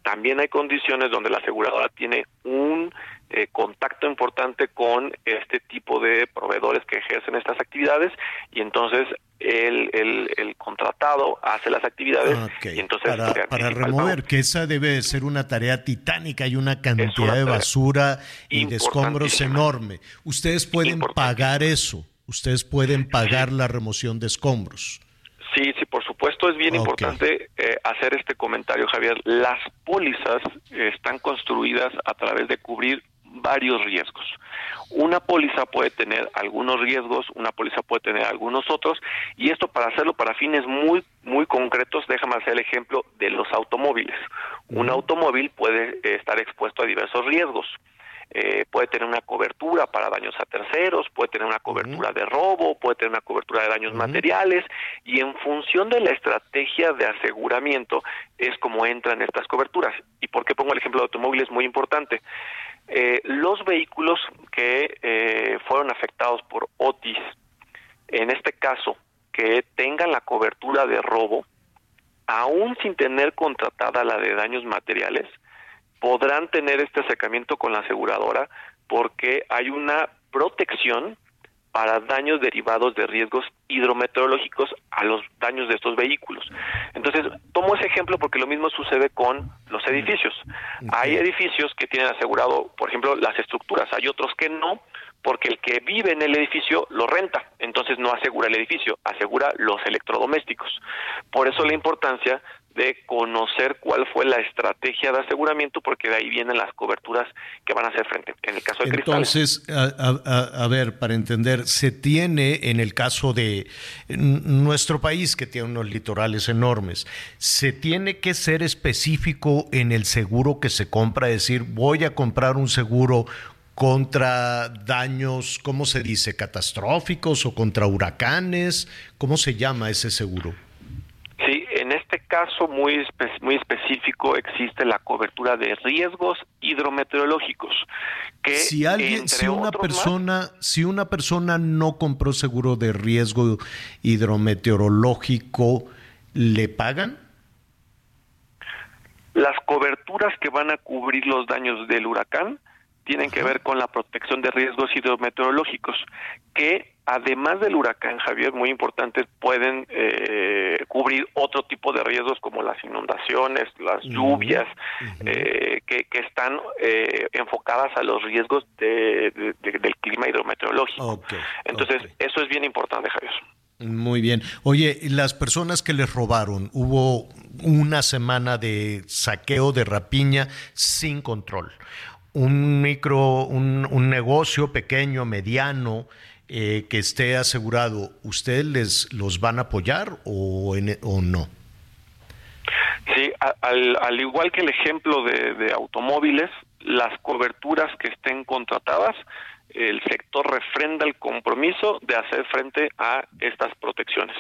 También hay condiciones donde la aseguradora tiene un eh, contacto importante con este tipo de proveedores que ejercen estas actividades y entonces el, el, contratado hace las actividades y entonces para, remover que esa debe ser una tarea titánica y una cantidad de basura y de escombros enorme. Ustedes pueden pagar eso. Ustedes pueden pagar la remoción de escombros. Sí, sí, por supuesto es bien importante eh, hacer este comentario, Javier. Las pólizas están construidas a través de cubrir varios riesgos. Una póliza puede tener algunos riesgos, una póliza puede tener algunos otros, y esto para hacerlo para fines muy, muy concretos, déjame hacer el ejemplo de los automóviles. Un automóvil puede estar expuesto a diversos riesgos. Eh, puede tener una cobertura para daños a terceros, puede tener una cobertura de robo, puede tener una cobertura de daños materiales y en función de la estrategia de aseguramiento es como entran estas coberturas. ¿Y por qué pongo el ejemplo de automóviles? Muy importante. Eh, los vehículos que eh, fueron afectados por Otis, en este caso, que tengan la cobertura de robo, aún sin tener contratada la de daños materiales, podrán tener este acercamiento con la aseguradora porque hay una protección para daños derivados de riesgos hidrometeorológicos a los daños de estos vehículos. Entonces, tomo ese ejemplo porque lo mismo sucede con los edificios. Hay edificios que tienen asegurado, por ejemplo, las estructuras, hay otros que no, porque el que vive en el edificio lo renta, entonces no asegura el edificio, asegura los electrodomésticos. Por eso la importancia de conocer cuál fue la estrategia de aseguramiento, porque de ahí vienen las coberturas que van a hacer frente. En el caso de Entonces, a, ver, para entender, se tiene en el caso de nuestro país, que tiene unos litorales enormes, se tiene que ser específico en el seguro que se compra, es decir, voy a comprar un seguro contra daños, ¿cómo se dice? Catastróficos o contra huracanes. ¿Cómo se llama ese seguro? Caso muy, muy específico existe la cobertura de riesgos hidrometeorológicos. Que si alguien, si una persona, si una persona no compró seguro de riesgo hidrometeorológico, ¿le pagan? Las coberturas que van a cubrir los daños del huracán tienen que ver con la protección de riesgos hidrometeorológicos, que además del huracán Javier, muy importantes, pueden eh, cubrir otro tipo de riesgos como las inundaciones, las lluvias, eh, que, están eh, enfocadas a los riesgos de, del clima hidrometeorológico. Entonces, eso es bien importante, Javier. Muy bien. Oye, las personas que les robaron, hubo una semana de saqueo, de rapiña sin control un micro, un, negocio pequeño, mediano, eh, que esté asegurado, ¿ustedes les los van a apoyar o, o no? Sí, al, al, igual que el ejemplo de, automóviles, las coberturas que estén contratadas, el sector refrenda el compromiso de hacer frente a estas protecciones.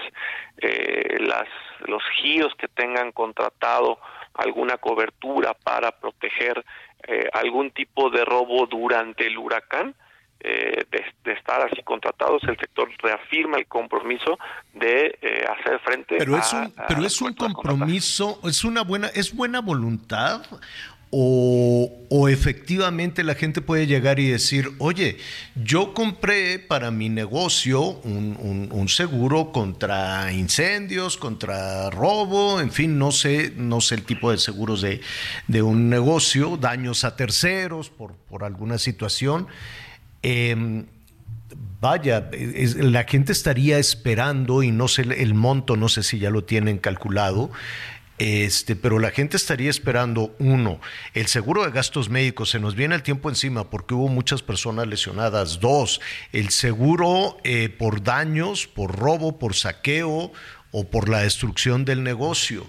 Eh, las, los GIOs que tengan contratado alguna cobertura para proteger eh, algún tipo de robo durante el huracán, eh, de, estar así contratados, el sector reafirma el compromiso de eh, hacer frente pero es un, pero es un compromiso, es una buena, es buena voluntad o, efectivamente la gente puede llegar y decir, oye, yo compré para mi negocio un, seguro contra incendios, contra robo, en fin, no sé, no sé el tipo de seguros de, un negocio, daños a terceros por, por alguna situación. Em, vaya, la gente estaría esperando y no sé el monto, no sé si ya lo tienen calculado, este, pero la gente estaría esperando, uno, el seguro de gastos médicos, se nos viene el tiempo encima porque hubo muchas personas lesionadas. Dos, el seguro eh, por daños, por robo, por saqueo o por la destrucción del negocio.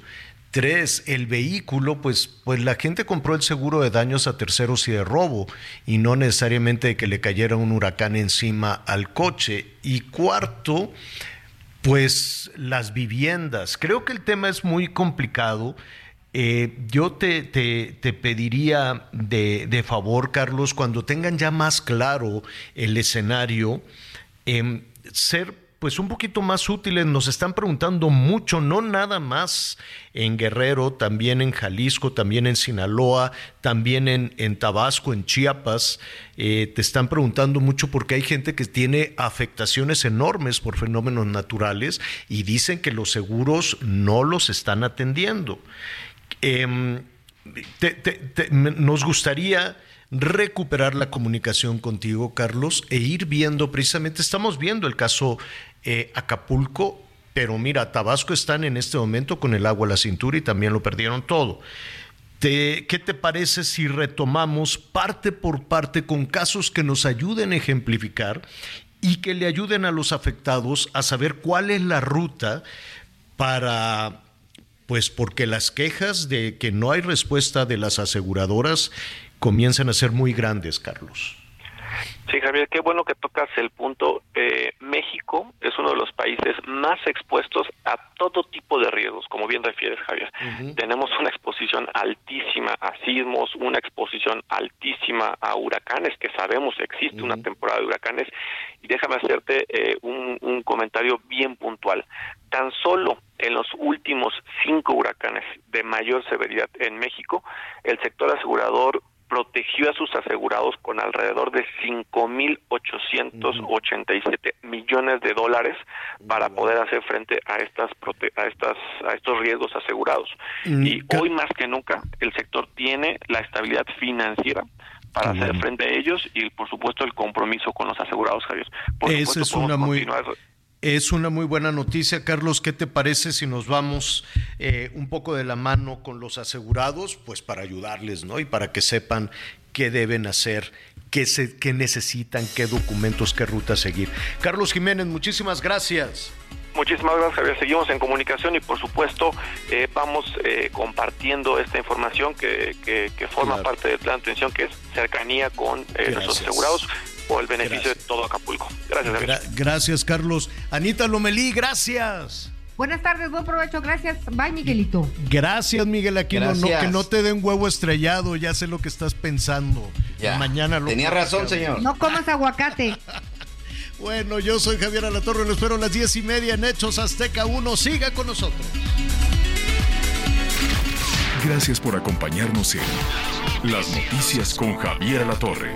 Tres, el vehículo, pues, pues la gente compró el seguro de daños a terceros y de robo y no necesariamente de que le cayera un huracán encima al coche. Y cuarto, Pues las viviendas. Creo que el tema es muy complicado. Eh, yo te, te, pediría de, de, favor, Carlos, cuando tengan ya más claro el escenario, eh, ser pues un poquito más útiles. Nos están preguntando mucho, no nada más en Guerrero, también en Jalisco, también en Sinaloa, también en, en Tabasco, en Chiapas. Eh, te están preguntando mucho porque hay gente que tiene afectaciones enormes por fenómenos naturales y dicen que los seguros no los están atendiendo. Em, nos gustaría recuperar la comunicación contigo, Carlos, e ir viendo precisamente, estamos viendo el caso eh, Acapulco, pero mira, Tabasco están en este momento con el agua a la cintura y también lo perdieron todo. ¿Qué te parece si retomamos parte por parte con casos que nos ayuden a ejemplificar y que le ayuden a los afectados a saber cuál es la ruta para, pues porque las quejas de que no hay respuesta de las aseguradoras comienzan a ser muy grandes, Carlos? Sí, Javier, qué bueno que tocas el punto. Eh, México es uno de los países más expuestos a todo tipo de riesgos, como bien refieres, Javier. Tenemos una exposición altísima a sismos, una exposición altísima a huracanes, que sabemos existe una temporada de huracanes. Y déjame hacerte eh, un, un comentario bien puntual. Tan solo en los últimos cinco huracanes de mayor severidad en México, el sector asegurador protegió a sus asegurados con alrededor de 5.887 millones de dólares para poder hacer frente a estas a estas a estos riesgos asegurados. Mm, y hoy más que nunca el sector tiene la estabilidad financiera para hacer frente a ellos y por supuesto el compromiso con los asegurados, Javier. Por Esa es una muy es una muy buena noticia, Carlos. ¿Qué te parece si nos vamos eh, un poco de la mano con los asegurados? Pues para ayudarles, ¿no? Y para que sepan qué deben hacer, qué, se, qué necesitan, qué documentos, qué ruta seguir. Carlos Jiménez, muchísimas gracias. Muchísimas gracias, Javier. Seguimos en comunicación y, por supuesto, eh, vamos eh, compartiendo esta información que, que, forma parte del plan de atención, que es cercanía con nuestros asegurados el beneficio de todo Acapulco. Gracias. gracias, Carlos. Anita Lomelí, gracias. Buenas tardes, buen provecho, gracias. Bye, Miguelito. Gracias, Miguel Aquino. No, que no te den huevo estrellado, ya sé lo que estás pensando. Mañana lo Tenía razón, señor. No comas aguacate. *laughs* bueno, yo soy Javier Alatorre, lo espero a las diez y media en Hechos Azteca 1. Siga con nosotros. Gracias por acompañarnos en Las Noticias con Javier Alatorre.